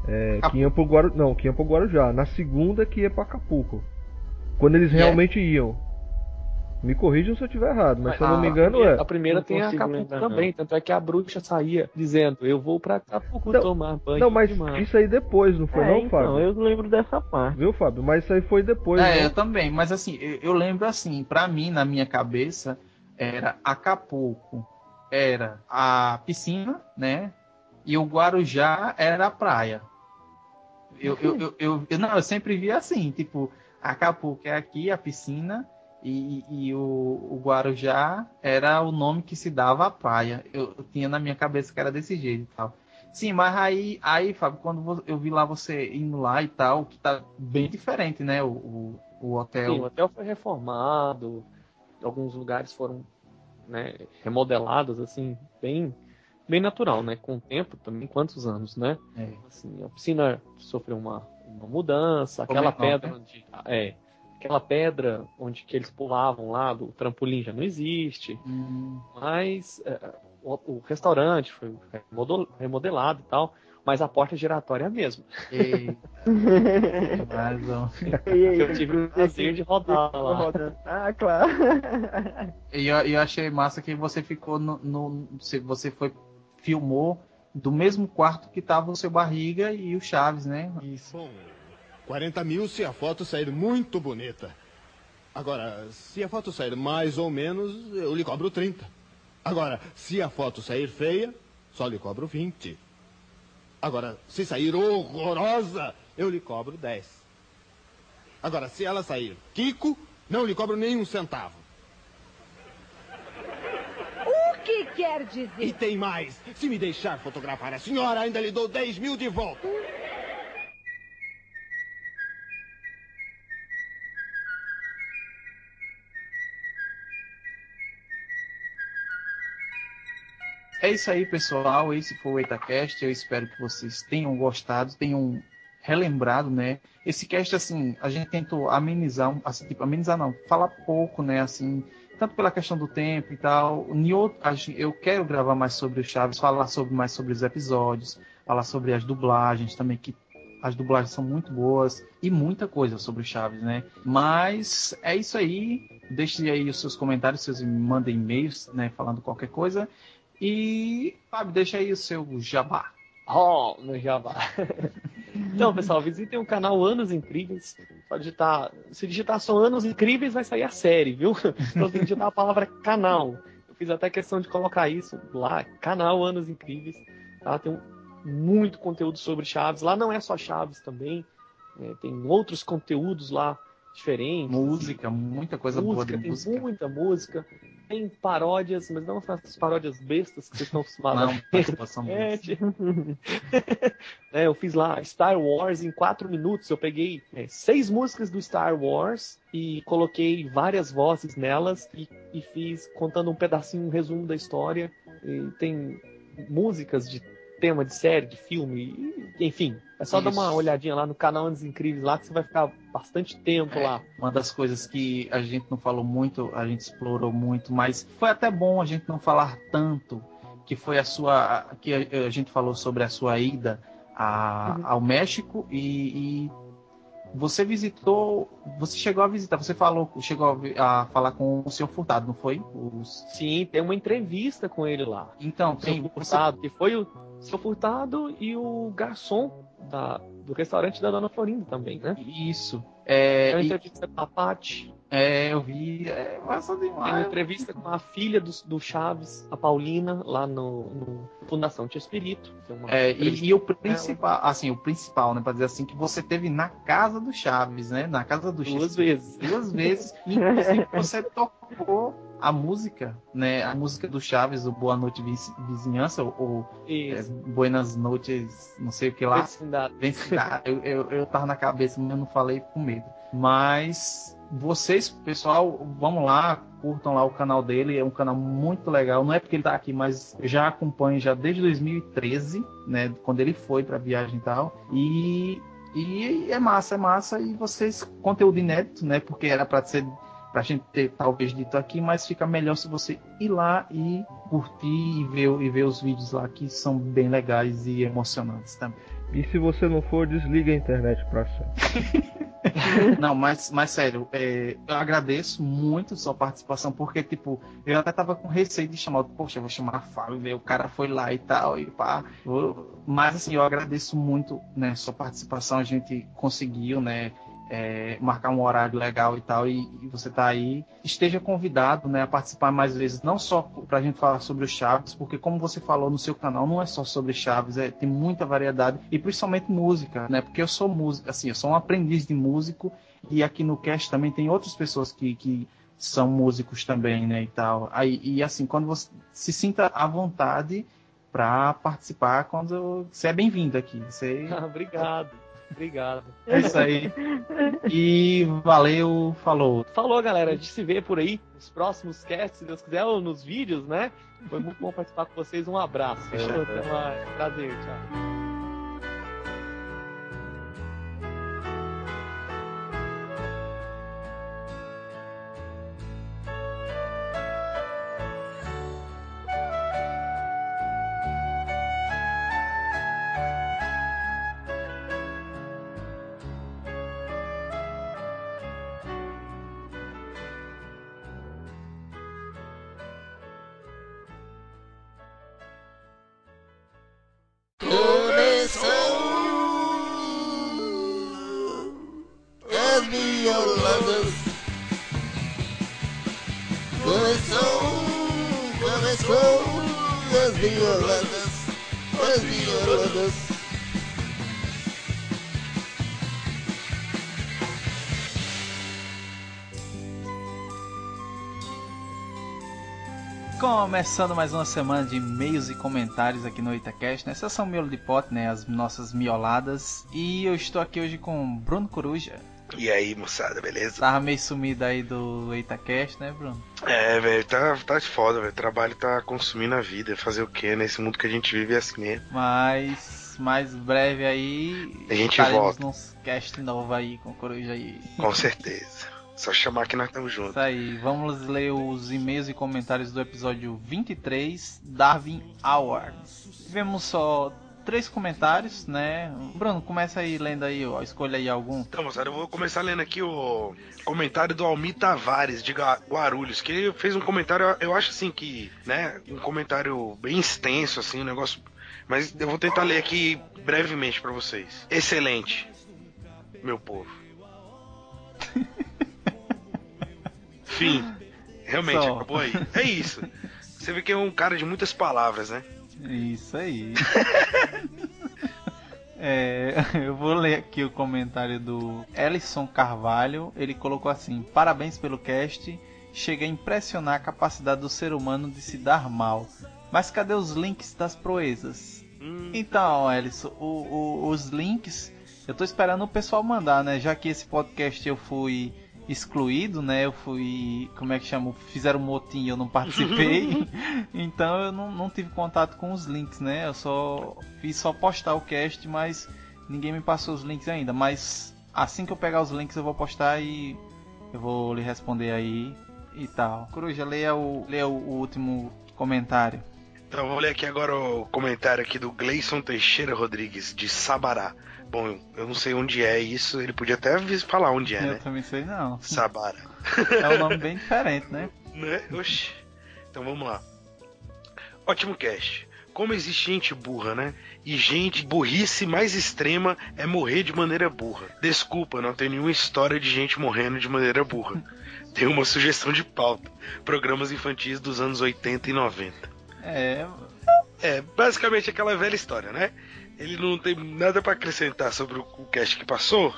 é, que iam pro Guarujá. Não, que iam pro Guarujá. Na segunda que ia pra Acapulco. Quando eles é- realmente iam. Me corrijam se eu estiver errado, mas se eu não Ah, me engano é. A primeira Não tem a Acapulco também, tanto é que a bruxa saía dizendo, eu vou pra Acapulco Não, tomar banho Não, mas isso aí depois, não foi É, não, então, Fábio? eu lembro dessa parte. Viu, Fábio? Mas isso aí foi depois. É, não? eu também, mas assim, eu, eu lembro assim, pra mim, na minha cabeça, era Acapulco, era a piscina, né? E o Guarujá era a praia. Eu, eu, eu, eu- não, eu sempre via assim, tipo, Acapulco é aqui, a piscina, e, e o, o Guarujá era o nome que se dava à praia. Eu, eu tinha na minha cabeça que era desse jeito e tal. Sim, mas aí, aí Fábio, quando eu vi lá você indo lá e tal, que tá bem diferente, né? O, o, o hotel. Sim, o hotel foi reformado, alguns lugares foram né, remodelados, assim, bem, bem natural, né? Com o tempo também, quantos anos, né? É. Assim, a piscina sofreu uma, uma mudança, aquela pedra né? onde. É, aquela pedra onde que eles pulavam lá do trampolim já não existe. Hum, Mas é, o, o restaurante foi remodel- remodelado e tal, mas a porta giratória é a mesma. <laughs> e... Eu tive o prazer de rodar lá. Rodando. Ah, claro. E eu, eu achei massa que você ficou no, no- se você foi filmou do mesmo quarto que tava o seu barriga e o Chaves, né? Isso. Bom, 40 mil se a foto sair muito bonita. Agora, se a foto sair mais ou menos, eu lhe cobro 30. Agora, se a foto sair feia, só lhe cobro 20. Agora, se sair horrorosa, eu lhe cobro 10. Agora, se ela sair Kiko, não lhe cobro nenhum centavo. O que quer dizer? E tem mais. Se me deixar fotografar a senhora, ainda lhe dou 10 mil de volta. É isso aí, pessoal. Esse foi o EitaCast. Eu espero que vocês tenham gostado, tenham relembrado, né? Esse cast, assim, a gente tentou amenizar, assim, tipo, amenizar não, falar pouco, né? Assim, tanto pela questão do tempo e tal. Em outro, eu quero gravar mais sobre o Chaves, falar sobre mais sobre os episódios, falar sobre as dublagens também, que as dublagens são muito boas e muita coisa sobre o Chaves, né? Mas é isso aí. Deixe aí os seus comentários, vocês me mandem e-mails, né? Falando qualquer coisa. E, Fábio, deixa aí o seu jabá. Oh, no Java. Então, pessoal, visitem o canal Anos Incríveis. Só digitar, se digitar só Anos Incríveis, vai sair a série, viu? Então tem que digitar a palavra canal. Eu fiz até questão de colocar isso lá, canal Anos Incríveis. Tá? Tem muito conteúdo sobre Chaves. Lá não é só Chaves também. né? Tem outros conteúdos lá diferentes. Música, muita coisa boa música, de tem música. muita música. Tem paródias, mas não essas paródias bestas que vocês estão acostumados Não, a ver. <laughs> É, eu fiz lá Star Wars em quatro minutos. Eu peguei é, seis músicas do Star Wars e coloquei várias vozes nelas e, e fiz contando um pedacinho, um resumo da história. E tem músicas de tema de série, de filme, enfim. É só dar uma Isso. olhadinha lá no canal Andes Incríveis lá que você vai ficar bastante tempo É. lá. Uma das coisas que a gente não falou muito, a gente explorou muito, mas foi até bom a gente não falar tanto, que foi a sua. que a, a gente falou sobre a sua ida a- Uhum. ao México e, e você visitou. Você chegou a visitar, você falou, chegou a, a falar com o senhor Furtado, não foi? Os- Sim, tem uma entrevista com ele lá. Então, O tem. seu Furtado, que foi o seu Furtado e o garçom da, do restaurante da Dona Florinda também, né? Isso. É, É uma e- entrevista com a Paty, é, eu vi. É massa tem uma demais. entrevista com a filha do, do Chaves, a Paulina, lá no, no Fundação Tia Espírito. É, entrevista e, e o principal, assim, o principal, né, pra dizer assim, que você teve na casa do Chaves, né, na casa do duas Chaves, vezes. duas <laughs> vezes, inclusive você tocou a música, né, a música do Chaves, o Boa Noite Viz- Vizinhança, ou é. Buenas Noites, não sei o que lá, Vecindade. Vem cidade. eu, eu, eu tava na cabeça, mas eu não falei com medo. Mas vocês, pessoal, vamos lá, curtam lá o canal dele, é um canal muito legal. Não é porque ele tá aqui, mas já acompanho já desde 2013, né, quando ele foi pra viagem e tal. E e é massa, é massa e vocês conteúdo inédito, né? Porque era pra ser pra gente ter talvez dito aqui, mas fica melhor se você ir lá e curtir e ver, e ver os vídeos lá que são bem legais e emocionantes também. E se você não for, desliga a internet pra sempre. <laughs> <laughs> Não, mas, mas sério, é, eu agradeço muito sua participação, porque, tipo, eu até tava com receio de chamar, poxa, eu vou chamar a Fábio, ver o cara foi lá e tal, e pá. Mas, assim, eu agradeço muito, né, sua participação, a gente conseguiu, né, é, marcar um horário legal e tal, e, e você tá aí. Esteja convidado, né, a participar mais vezes, não só pra gente falar sobre o Chaves, porque como você falou no seu canal, não é só sobre Chaves, é, tem muita variedade, e principalmente música, né, porque eu sou músico, assim, eu sou um aprendiz de músico, e aqui no cast também tem outras pessoas que, que são músicos também, né, e tal. Aí, e assim, quando você se sinta à vontade para participar, quando você é bem-vindo aqui. Você <laughs> Obrigado. Obrigado. é isso aí. E valeu, falou. Falou, galera. A gente se vê por aí nos próximos casts, se Deus quiser, ou nos vídeos, né? Foi muito bom participar com vocês. Um abraço. Fechou? Até mais. Prazer. Tchau. Violadas. As violadas. Começando mais uma semana de e-mails e comentários aqui no Itacast, né? Essas são miolo de pote, né? As nossas mioladas. E eu estou aqui hoje com Bruno Coruja. E aí, moçada, beleza? Tava meio sumido aí do Itacast, né, Bruno? É, velho, tá, tá foda, velho. O trabalho tá consumindo a vida. Fazer o quê? Nesse mundo que a gente vive é assim mesmo. Mas mais breve aí A gente volta. num cast novo aí com o Coruja aí. Com certeza. Só chamar que nós estamos juntos. Isso aí, vamos ler os e-mails e comentários do episódio 23, Darwin Awards. Tivemos só três comentários, né? Bruno, começa aí lendo aí, ó, escolha aí algum. Então, moçada, eu vou começar lendo aqui o comentário do Almir Tavares, de Guarulhos, que ele fez um comentário, eu acho assim que, né, um comentário bem extenso, assim, um negócio. Mas eu vou tentar ler aqui brevemente pra vocês. Excelente, meu povo. <laughs> Fim. Realmente, Só. acabou aí. É isso. Você vê que é um cara de muitas palavras, né? Isso aí. <laughs> É, eu vou ler aqui o comentário do Ellison Carvalho. Ele colocou assim: Parabéns pelo cast chega a impressionar a capacidade do ser humano de se dar mal. Mas cadê os links das proezas? Então, Ellison, o- o- os links, eu tô esperando o pessoal mandar, né? Já que esse podcast eu fui excluído, né? Eu fui, como é que chama? Fizeram um motim e eu não participei. <laughs> então eu não, não tive contato com os links, né? Eu só fiz só postar o cast, mas ninguém me passou os links ainda. Mas assim que eu pegar os links eu vou postar e eu vou lhe responder aí e tal. Coruja, leia o, leia o, o último comentário. Então, vou ler aqui agora o comentário aqui do Gleison Teixeira Rodrigues, de Sabará. Bom, eu não sei onde é isso, ele podia até falar onde é, eu né? também sei não. Sabará. É um nome bem diferente, né? <laughs> Né? Oxi. Então vamos lá. Ótimo cast. Como existe gente burra, né? E gente burrice mais extrema é morrer de maneira burra. Desculpa, não tem nenhuma história de gente morrendo de maneira burra. <laughs> Tem uma sugestão de pauta. Programas infantis dos anos 80 e 90. É, É, basicamente aquela velha história, né? Ele não tem nada pra acrescentar sobre o o cast que passou,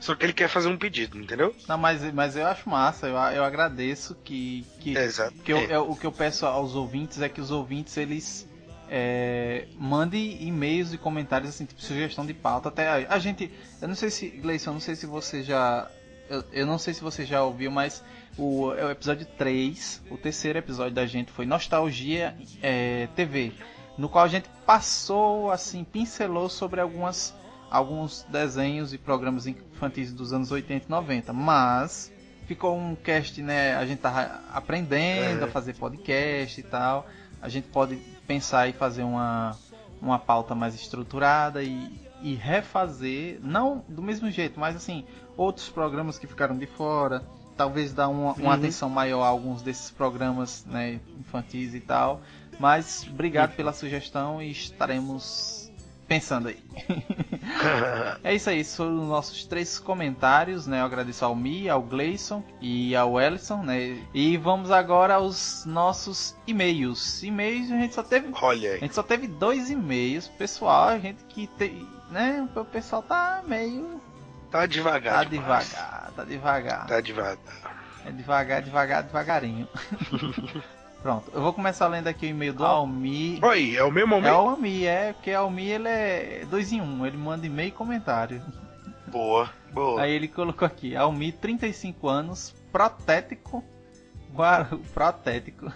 só que ele quer fazer um pedido, entendeu? Não, mas, mas eu acho massa, eu, eu agradeço que, que, Exato. que eu- É. eu- o que eu peço aos ouvintes é que os ouvintes eles é, mandem e-mails e comentários assim, tipo sugestão de pauta. Até a, a gente, eu não sei se, Gleison, eu não sei se você já, eu, eu não sei se você já ouviu, mas o, é o episódio 3, o terceiro episódio da gente foi Nostalgia é, TV, no qual a gente passou assim, pincelou sobre algumas alguns desenhos e programas infantis dos anos 80 e 90, mas ficou um cast, né? A gente tava aprendendo É. a fazer podcast e tal. A gente pode pensar em fazer uma, uma pauta mais estruturada e, e refazer, não do mesmo jeito, mas assim, outros programas que ficaram de fora. Talvez dar uma, uma Uhum. atenção maior a alguns desses programas né, infantis e tal. Mas obrigado pela sugestão e estaremos pensando aí. <laughs> É isso aí, esses foram os nossos três comentários, né? Eu agradeço ao Mi, ao Gleison e ao Ellison, né? E vamos agora aos nossos e-mails. E-mails a gente só teve. Olha A aí. gente só teve dois e-mails, pessoal, a gente que tem. Né? O pessoal tá meio. Tá devagar. Tá demais. devagar, tá devagar. Tá devagar. É devagar, devagar, devagarinho. <laughs> Pronto, eu vou começar lendo aqui o e-mail do Almi. Oi, é o mesmo É momento? o Almi, é, porque Almi ele é dois em um, ele manda e-mail e comentário. Boa, boa. Aí ele colocou aqui, Almi, 35 anos, protético, Guaru, <laughs> protético,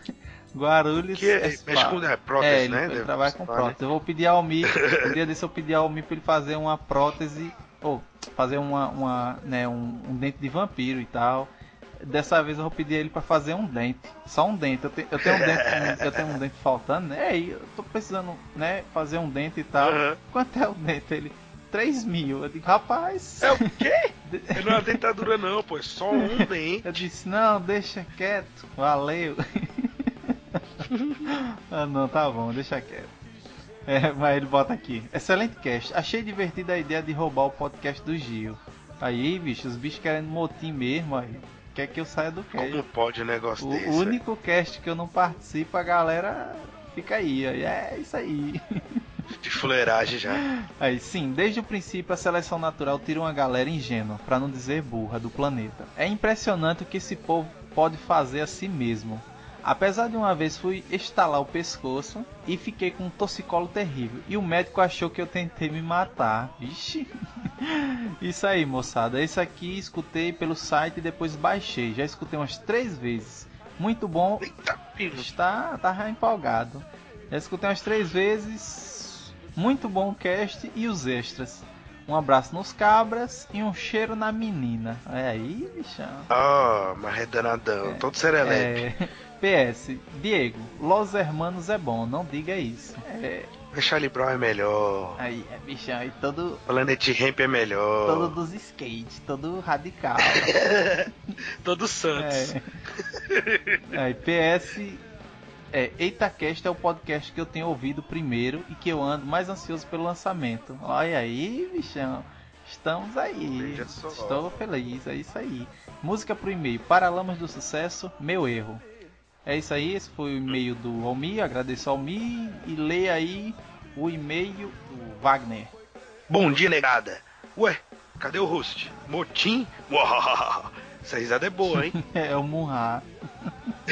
Guarulhos. Que é- mexe com- é, prótese, É, ele, né? ele trabalha com Spa, prótese. Eu vou pedir a Almi, <laughs> um dia desse eu pedi a Almi pra ele fazer uma prótese, ou fazer uma, uma né, um, um dente de vampiro e tal. Dessa vez eu vou pedir ele pra fazer um dente, só um dente. Eu, te- eu tenho um dente, eu tenho um dente faltando, né? Aí eu tô precisando, né, fazer um dente e tal. Aham. Quanto é o dente? Ele 3 mil. Eu digo, rapaz. É o quê? <laughs> Não é uma dentadura não, pô, é só um <laughs> dente. Eu disse, não, deixa quieto, valeu. <laughs> ah, não, tá bom, deixa quieto. É, mas ele bota aqui. Excelente cast. Achei divertida a ideia de roubar o podcast do Gil. Aí, bicho, os bichos querendo motim mesmo, aí. Quer que eu saia do cast. Como pode um negócio O desse? único cast que eu não participo, a galera fica aí. aí é isso aí. <laughs> De fuleiragem já. Aí sim, desde o princípio a seleção natural tira uma galera ingênua, para não dizer burra, do planeta. É impressionante o que esse povo pode fazer a si mesmo. Apesar de uma vez fui estalar o pescoço e fiquei com um torcicolo terrível. E o médico achou que eu tentei me matar. Vixe. <laughs> Isso aí, moçada. Esse aqui escutei pelo site e depois baixei. Já escutei umas três vezes. Muito bom. Está, tá empolgado. Já escutei umas três vezes. Muito bom o cast e os extras. Um abraço nos cabras e um cheiro na menina. É aí, bichão. Ah, mas é danadão, todo serelepe. É, PS, Diego, Los Hermanos é bom, não diga isso. É, Mas Charlie Brown é melhor. aí, é bichão, aí todo, Planet Ramp é melhor. todo dos skate, todo radical. <laughs> Todo Santos. É. Aí, PS, é, EitaCast é o podcast que eu tenho ouvido primeiro e que eu ando mais ansioso pelo lançamento. Olha aí, bichão. Estamos aí. Estou feliz, é isso aí. Música pro e-mail. Paralamas do Sucesso, meu erro. É isso aí, esse foi o e-mail do Almi. Agradeço ao Almi e leia aí o e-mail do Wagner. Bom dia, negada. Ué, cadê o host? Motim? Uau. <laughs> Essa risada é boa, hein? <laughs> É o Munha.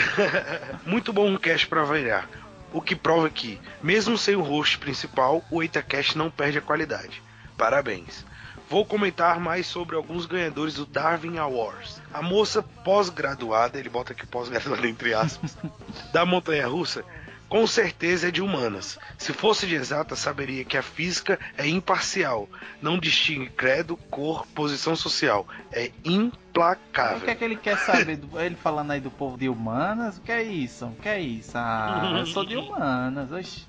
<laughs> Muito bom um cast pra variar. O que prova que, mesmo sem o host principal, o EitaCast não perde a qualidade. Parabéns. Vou comentar mais sobre alguns ganhadores do Darwin Awards. A moça pós-graduada, ele bota aqui pós-graduada entre aspas, <laughs> da montanha russa, com certeza é de humanas. Se fosse de exata, saberia que a física é imparcial, não distingue credo, cor, posição social. É implacável. O que é que ele quer saber? Do, ele falando aí do povo de humanas? O que é isso? O que é isso? Ah, eu sou de <laughs> humanas. Oxi.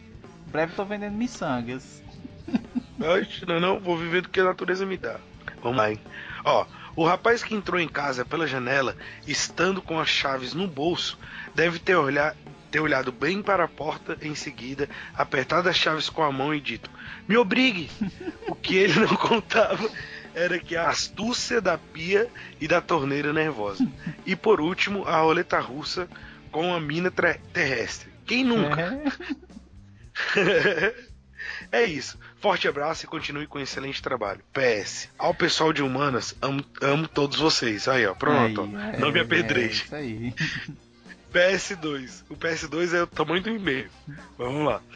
Breve tô vendendo miçangas. <laughs> Oxe, não, não, vou viver do que a natureza me dá. Vamos lá, hein? Ó, o rapaz que entrou em casa pela janela, estando com as chaves no bolso, deve ter, olhar, ter olhado bem para a porta em seguida, apertado as chaves com a mão e dito: Me obrigue! o que ele não <laughs> contava era que a astúcia da pia e da torneira nervosa. E por último, a roleta russa com a mina terrestre. Quem nunca? É <laughs> isso. Forte abraço e continue com um excelente trabalho. PS. Ao pessoal de humanas, amo, amo todos vocês. Aí, ó. Pronto. Aí, ó. Não me é, apedreje. É isso aí. <laughs> PS2. O PS2 é o tamanho do e-mail. Vamos lá. <laughs>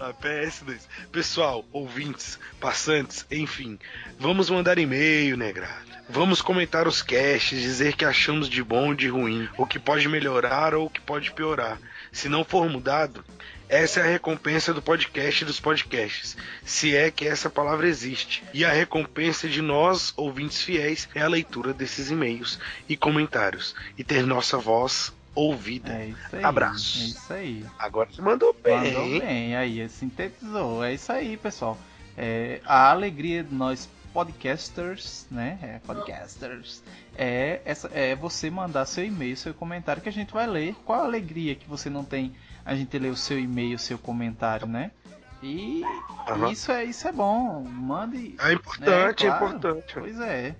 Ah, PS2. Pessoal, ouvintes, passantes, enfim, vamos mandar e-mail, negrado. Vamos comentar os casts, dizer que achamos de bom ou de ruim, o que pode melhorar ou o que pode piorar. Se não for mudado, essa é a recompensa do podcast dos podcasts, se é que essa palavra existe. E a recompensa de nós, ouvintes fiéis, é a leitura desses e-mails e comentários e ter nossa voz ouvida. É isso aí. Abraço. É isso aí. Agora você mandou bem. Mandou bem, aí, sintetizou. É isso aí, pessoal. É, a alegria de nós podcasters, né? É, podcasters. É, essa, é você mandar seu e-mail, seu comentário que a gente vai ler. Qual a alegria que você não tem a gente ler o seu e-mail, seu comentário, né? E Aham. isso é isso é bom. Mande. É importante, né, é claro. importante. Pois é.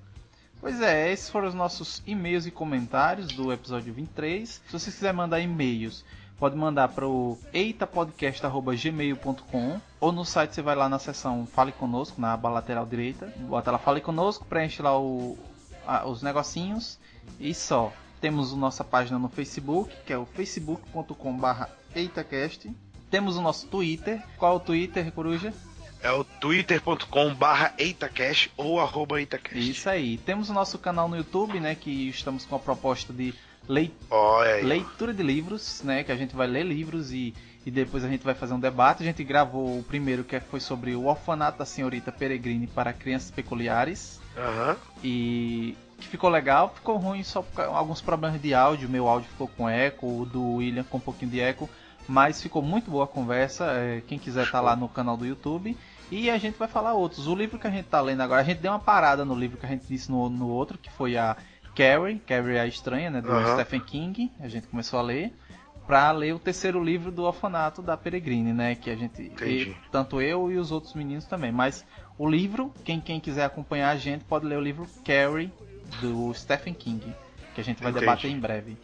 Pois é, esses foram os nossos e-mails e comentários do episódio 23. Se você quiser mandar e-mails, pode mandar para o eitapodcast.gmail.com ou no site você vai lá na seção Fale Conosco, na aba lateral direita, bota lá Fale Conosco, preenche lá o, a- os negocinhos e só. Temos a nossa página no Facebook, que é o facebook.com.br eitacast. Temos o nosso Twitter. Qual é o Twitter, Coruja? É o twitter.com barra EitaCast ou arroba EitaCast. Isso aí. Temos o nosso canal no YouTube, né? Que estamos com a proposta de lei- Olha aí. leitura de livros, né? Que a gente vai ler livros e, e depois a gente vai fazer um debate. A gente gravou o primeiro que foi sobre o orfanato da senhorita Peregrine para crianças peculiares. Aham. E que ficou legal, ficou ruim só por alguns problemas de áudio. Meu áudio ficou com eco, o do William com um pouquinho de eco. Mas ficou muito boa a conversa. é, quem quiser tá lá no canal do YouTube. E a gente vai falar outros. O livro que a gente tá lendo agora, a gente deu uma parada no livro que a gente disse no, no outro, que foi a Carrie, Carrie a Estranha, né? Do Aham. Stephen King. A gente começou a ler. Pra ler o terceiro livro do orfanato da Peregrine, né? Que a gente. E- tanto eu e os outros meninos também. Mas o livro, quem, quem quiser acompanhar a gente, pode ler o livro Carrie, do Stephen King. Que a gente vai Entendi. debater em breve.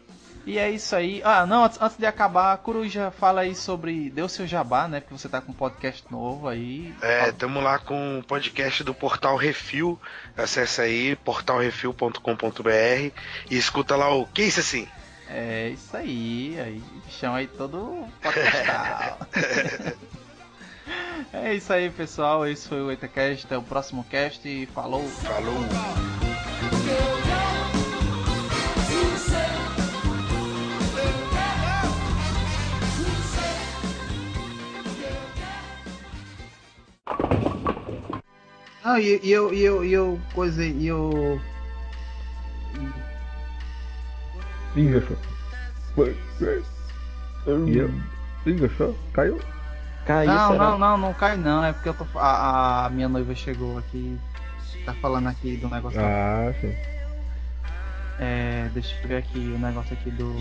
E é isso aí. Ah, não, antes, antes de acabar, Coruja, fala aí sobre. Deu seu jabá, né? Porque você tá com um podcast novo aí. É, tamo lá com o podcast do Portal Refil. Acesse aí, portalrefil.com.br e escuta lá o Que isso assim? É isso aí, aí chama aí todo podcastal. <laughs> é isso aí, pessoal. Esse foi o EitaCast. Até o próximo cast. e Falou. Falou. Não, e, e eu, e eu, e eu, coisa, e eu. Ih, achou. E eu? Achou? Caiu? Caiu, não, será? não, não, não cai não. É porque eu tô, a, a minha noiva chegou aqui. Tá falando aqui do negócio. Ah, sim. É, deixa eu ver aqui o negócio aqui do.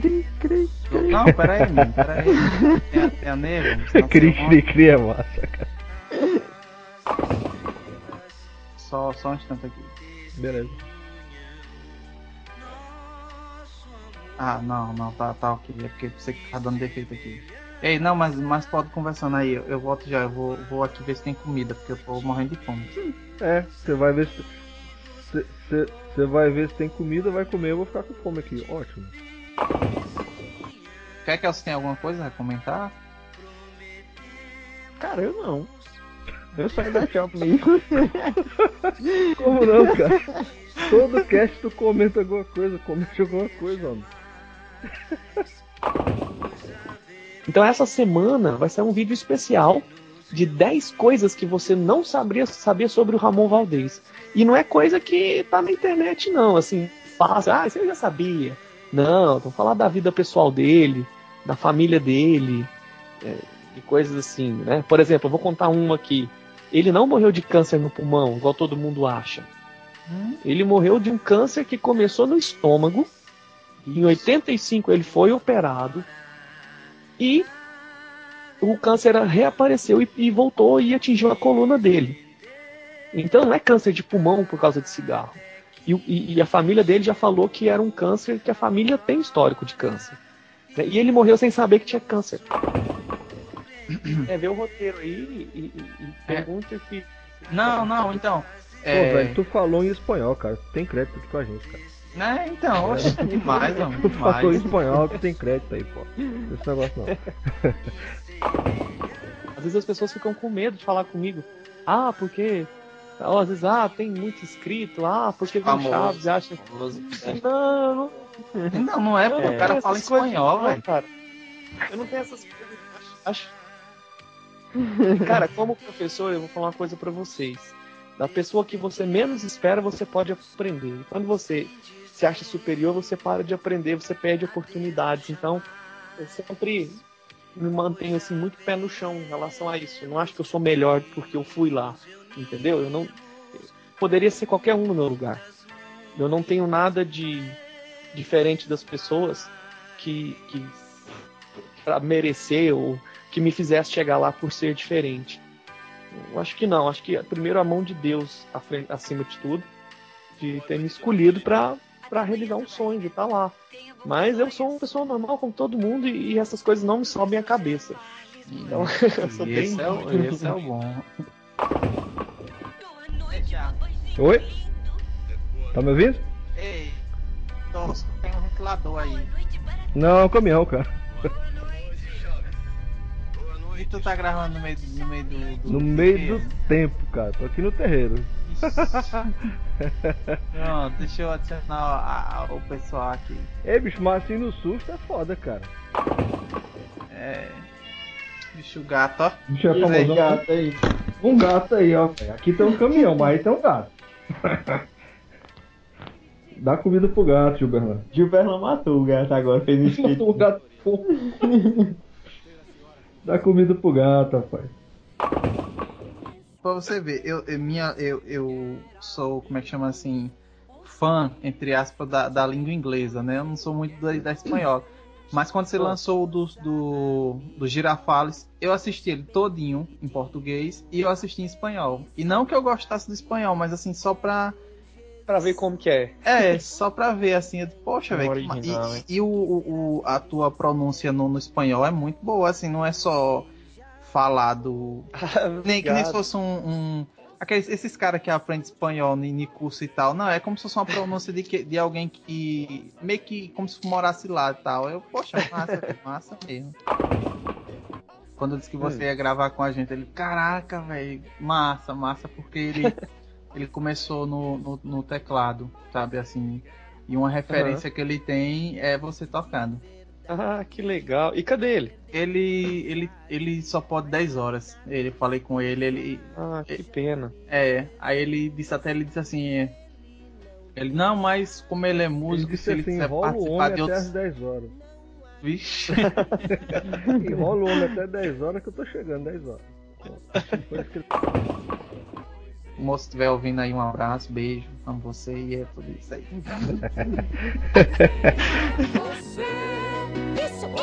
Cri, cri. Não, pera aí, mano, pera aí. Tem a, tem a nervo. senão <laughs> Cri, cri, cri é massa, cara. Só, só um instante aqui. Beleza. Ah, não, não, tá, tá ok. É porque você que tá dando defeito aqui. Ei, não, mas, mas pode conversando aí. Eu, eu volto já. Eu vou, vou aqui ver se tem comida, porque eu tô morrendo de fome. É, você vai ver se. Você vai ver se tem comida, vai comer, eu vou ficar com fome aqui. Ótimo. Quer que você tenha alguma coisa a comentar? Cara, eu não. Eu saio da shop mesmo. Como não, cara? Todo cast tu comenta alguma coisa, comenta alguma coisa, homem. Então essa semana vai ser um vídeo especial de 10 coisas que você não sabia saber sobre o Ramon Valdez. E não é coisa que tá na internet, não, assim, fácil, ah, você já sabia. Não, vou falar da vida pessoal dele, da família dele, é, de coisas assim, né? Por exemplo, eu vou contar uma aqui. Ele não morreu de câncer no pulmão, igual todo mundo acha. Hum? Ele morreu de um câncer que começou no estômago. Em 85 ele foi operado e o câncer reapareceu e, e voltou e atingiu a coluna dele. Então não é câncer de pulmão por causa de cigarro. E, e, e, a família dele já falou que era um câncer, que a família tem histórico de câncer. E ele morreu sem saber que tinha câncer. <coughs> É, vê o roteiro aí e, e pergunta é. que. Não, não, então. É... Pô, velho, tu falou em espanhol, cara. Tem crédito aqui com a gente, cara. É, então, oxe, demais, <laughs> mano. Tu falou em espanhol que tem crédito aí, pô. Esse negócio não. <laughs> Às vezes as pessoas ficam com medo de falar comigo. Ah, porque ou, às vezes, ah, tem muito inscrito, ah, porque vem Chaves acha. Não, não. Não, não é, é, o cara fala espanhol, velho. Cara. Eu não tenho essas coisas. Acho. Cara, como professor, eu vou falar uma coisa para vocês. Da pessoa que você menos espera, você pode aprender. Quando você se acha superior, você para de aprender, você perde oportunidades. Então, eu sempre me mantenho assim muito pé no chão em relação a isso. Eu não acho que eu sou melhor porque eu fui lá entendeu? Eu não poderia ser qualquer um no meu lugar. Eu não tenho nada de diferente das pessoas que, que para merecer ou que me fizesse chegar lá por ser diferente. Eu acho que não. Acho que primeiro a mão de Deus acima de tudo, de ter me escolhido para para realizar um sonho de estar tá lá. Mas eu sou uma pessoa normal como todo mundo e, e essas coisas não me sobem a cabeça. Então, <laughs> eu sou bem... esse, é o, esse é o bom. Oi? Tá me ouvindo? Ei, tô, tem um ventilador aí. Não, é um caminhão, cara. E tu tá gravando no meio, no meio do, do No meio do tempo, cara. Tô aqui no terreiro. <laughs> Pronto, deixa eu adicionar a, a, o pessoal aqui. Ei, bicho, mas assim no susto é foda, cara. É. Bicho gato, ó. Bicho é famoso. gato aí. Um gato aí, ó. Aqui tem um caminhão, mas aí tem um gato. <laughs> Dá comida pro gato, Gilberlan. Gilberlan matou o gato agora, fez isso. <laughs> Matou o gato Dá comida pro gato, rapaz. Pra você ver, eu, eu, minha, eu, eu sou, como é que chama assim, fã, entre aspas, da, da língua inglesa, né? Eu não sou muito da, da espanhola. Mas quando você lançou o do, do, do Girafales, eu assisti ele todinho em português e eu assisti em espanhol. E não que eu gostasse do espanhol, mas assim, só pra. Pra ver como que é. É, só pra ver assim, eu, poxa, velho. E, e o, o, a tua pronúncia no, no espanhol é muito boa, assim, não é só falado. <laughs> nem que nem se fosse um, um Aqueles, esses caras que aprendem espanhol em curso e tal, não, é como se fosse uma pronúncia de, que, de alguém que. meio que como se morasse lá e tal. Eu, poxa, massa, <laughs> massa mesmo. Quando eu disse que você ia gravar com a gente, ele, caraca, velho, massa, massa, porque ele, <laughs> ele começou no, no, no, teclado, sabe, assim. E uma referência uhum. que ele tem é você tocando. Ah, que legal. E cadê ele? Ele ele, ele só pode 10 horas. Ele falei com ele, ele Ah, que pena. É, aí ele disse até ele disse assim, é, ele não, mas como ele é músico, ele se ele assim, quiser participar de outros... até as 10 horas. Vixe. <laughs> enrola o homem até 10 horas que eu tô chegando 10 horas. O moço estiver ouvindo aí, um abraço, beijo, amo você e é tudo isso aí. <laughs>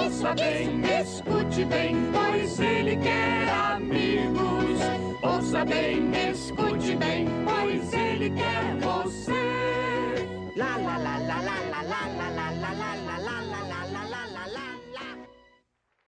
Ouça bem, escute bem, pois ele quer amigos. Ouça bem, escute bem, pois ele quer você. La la la la la la la la la la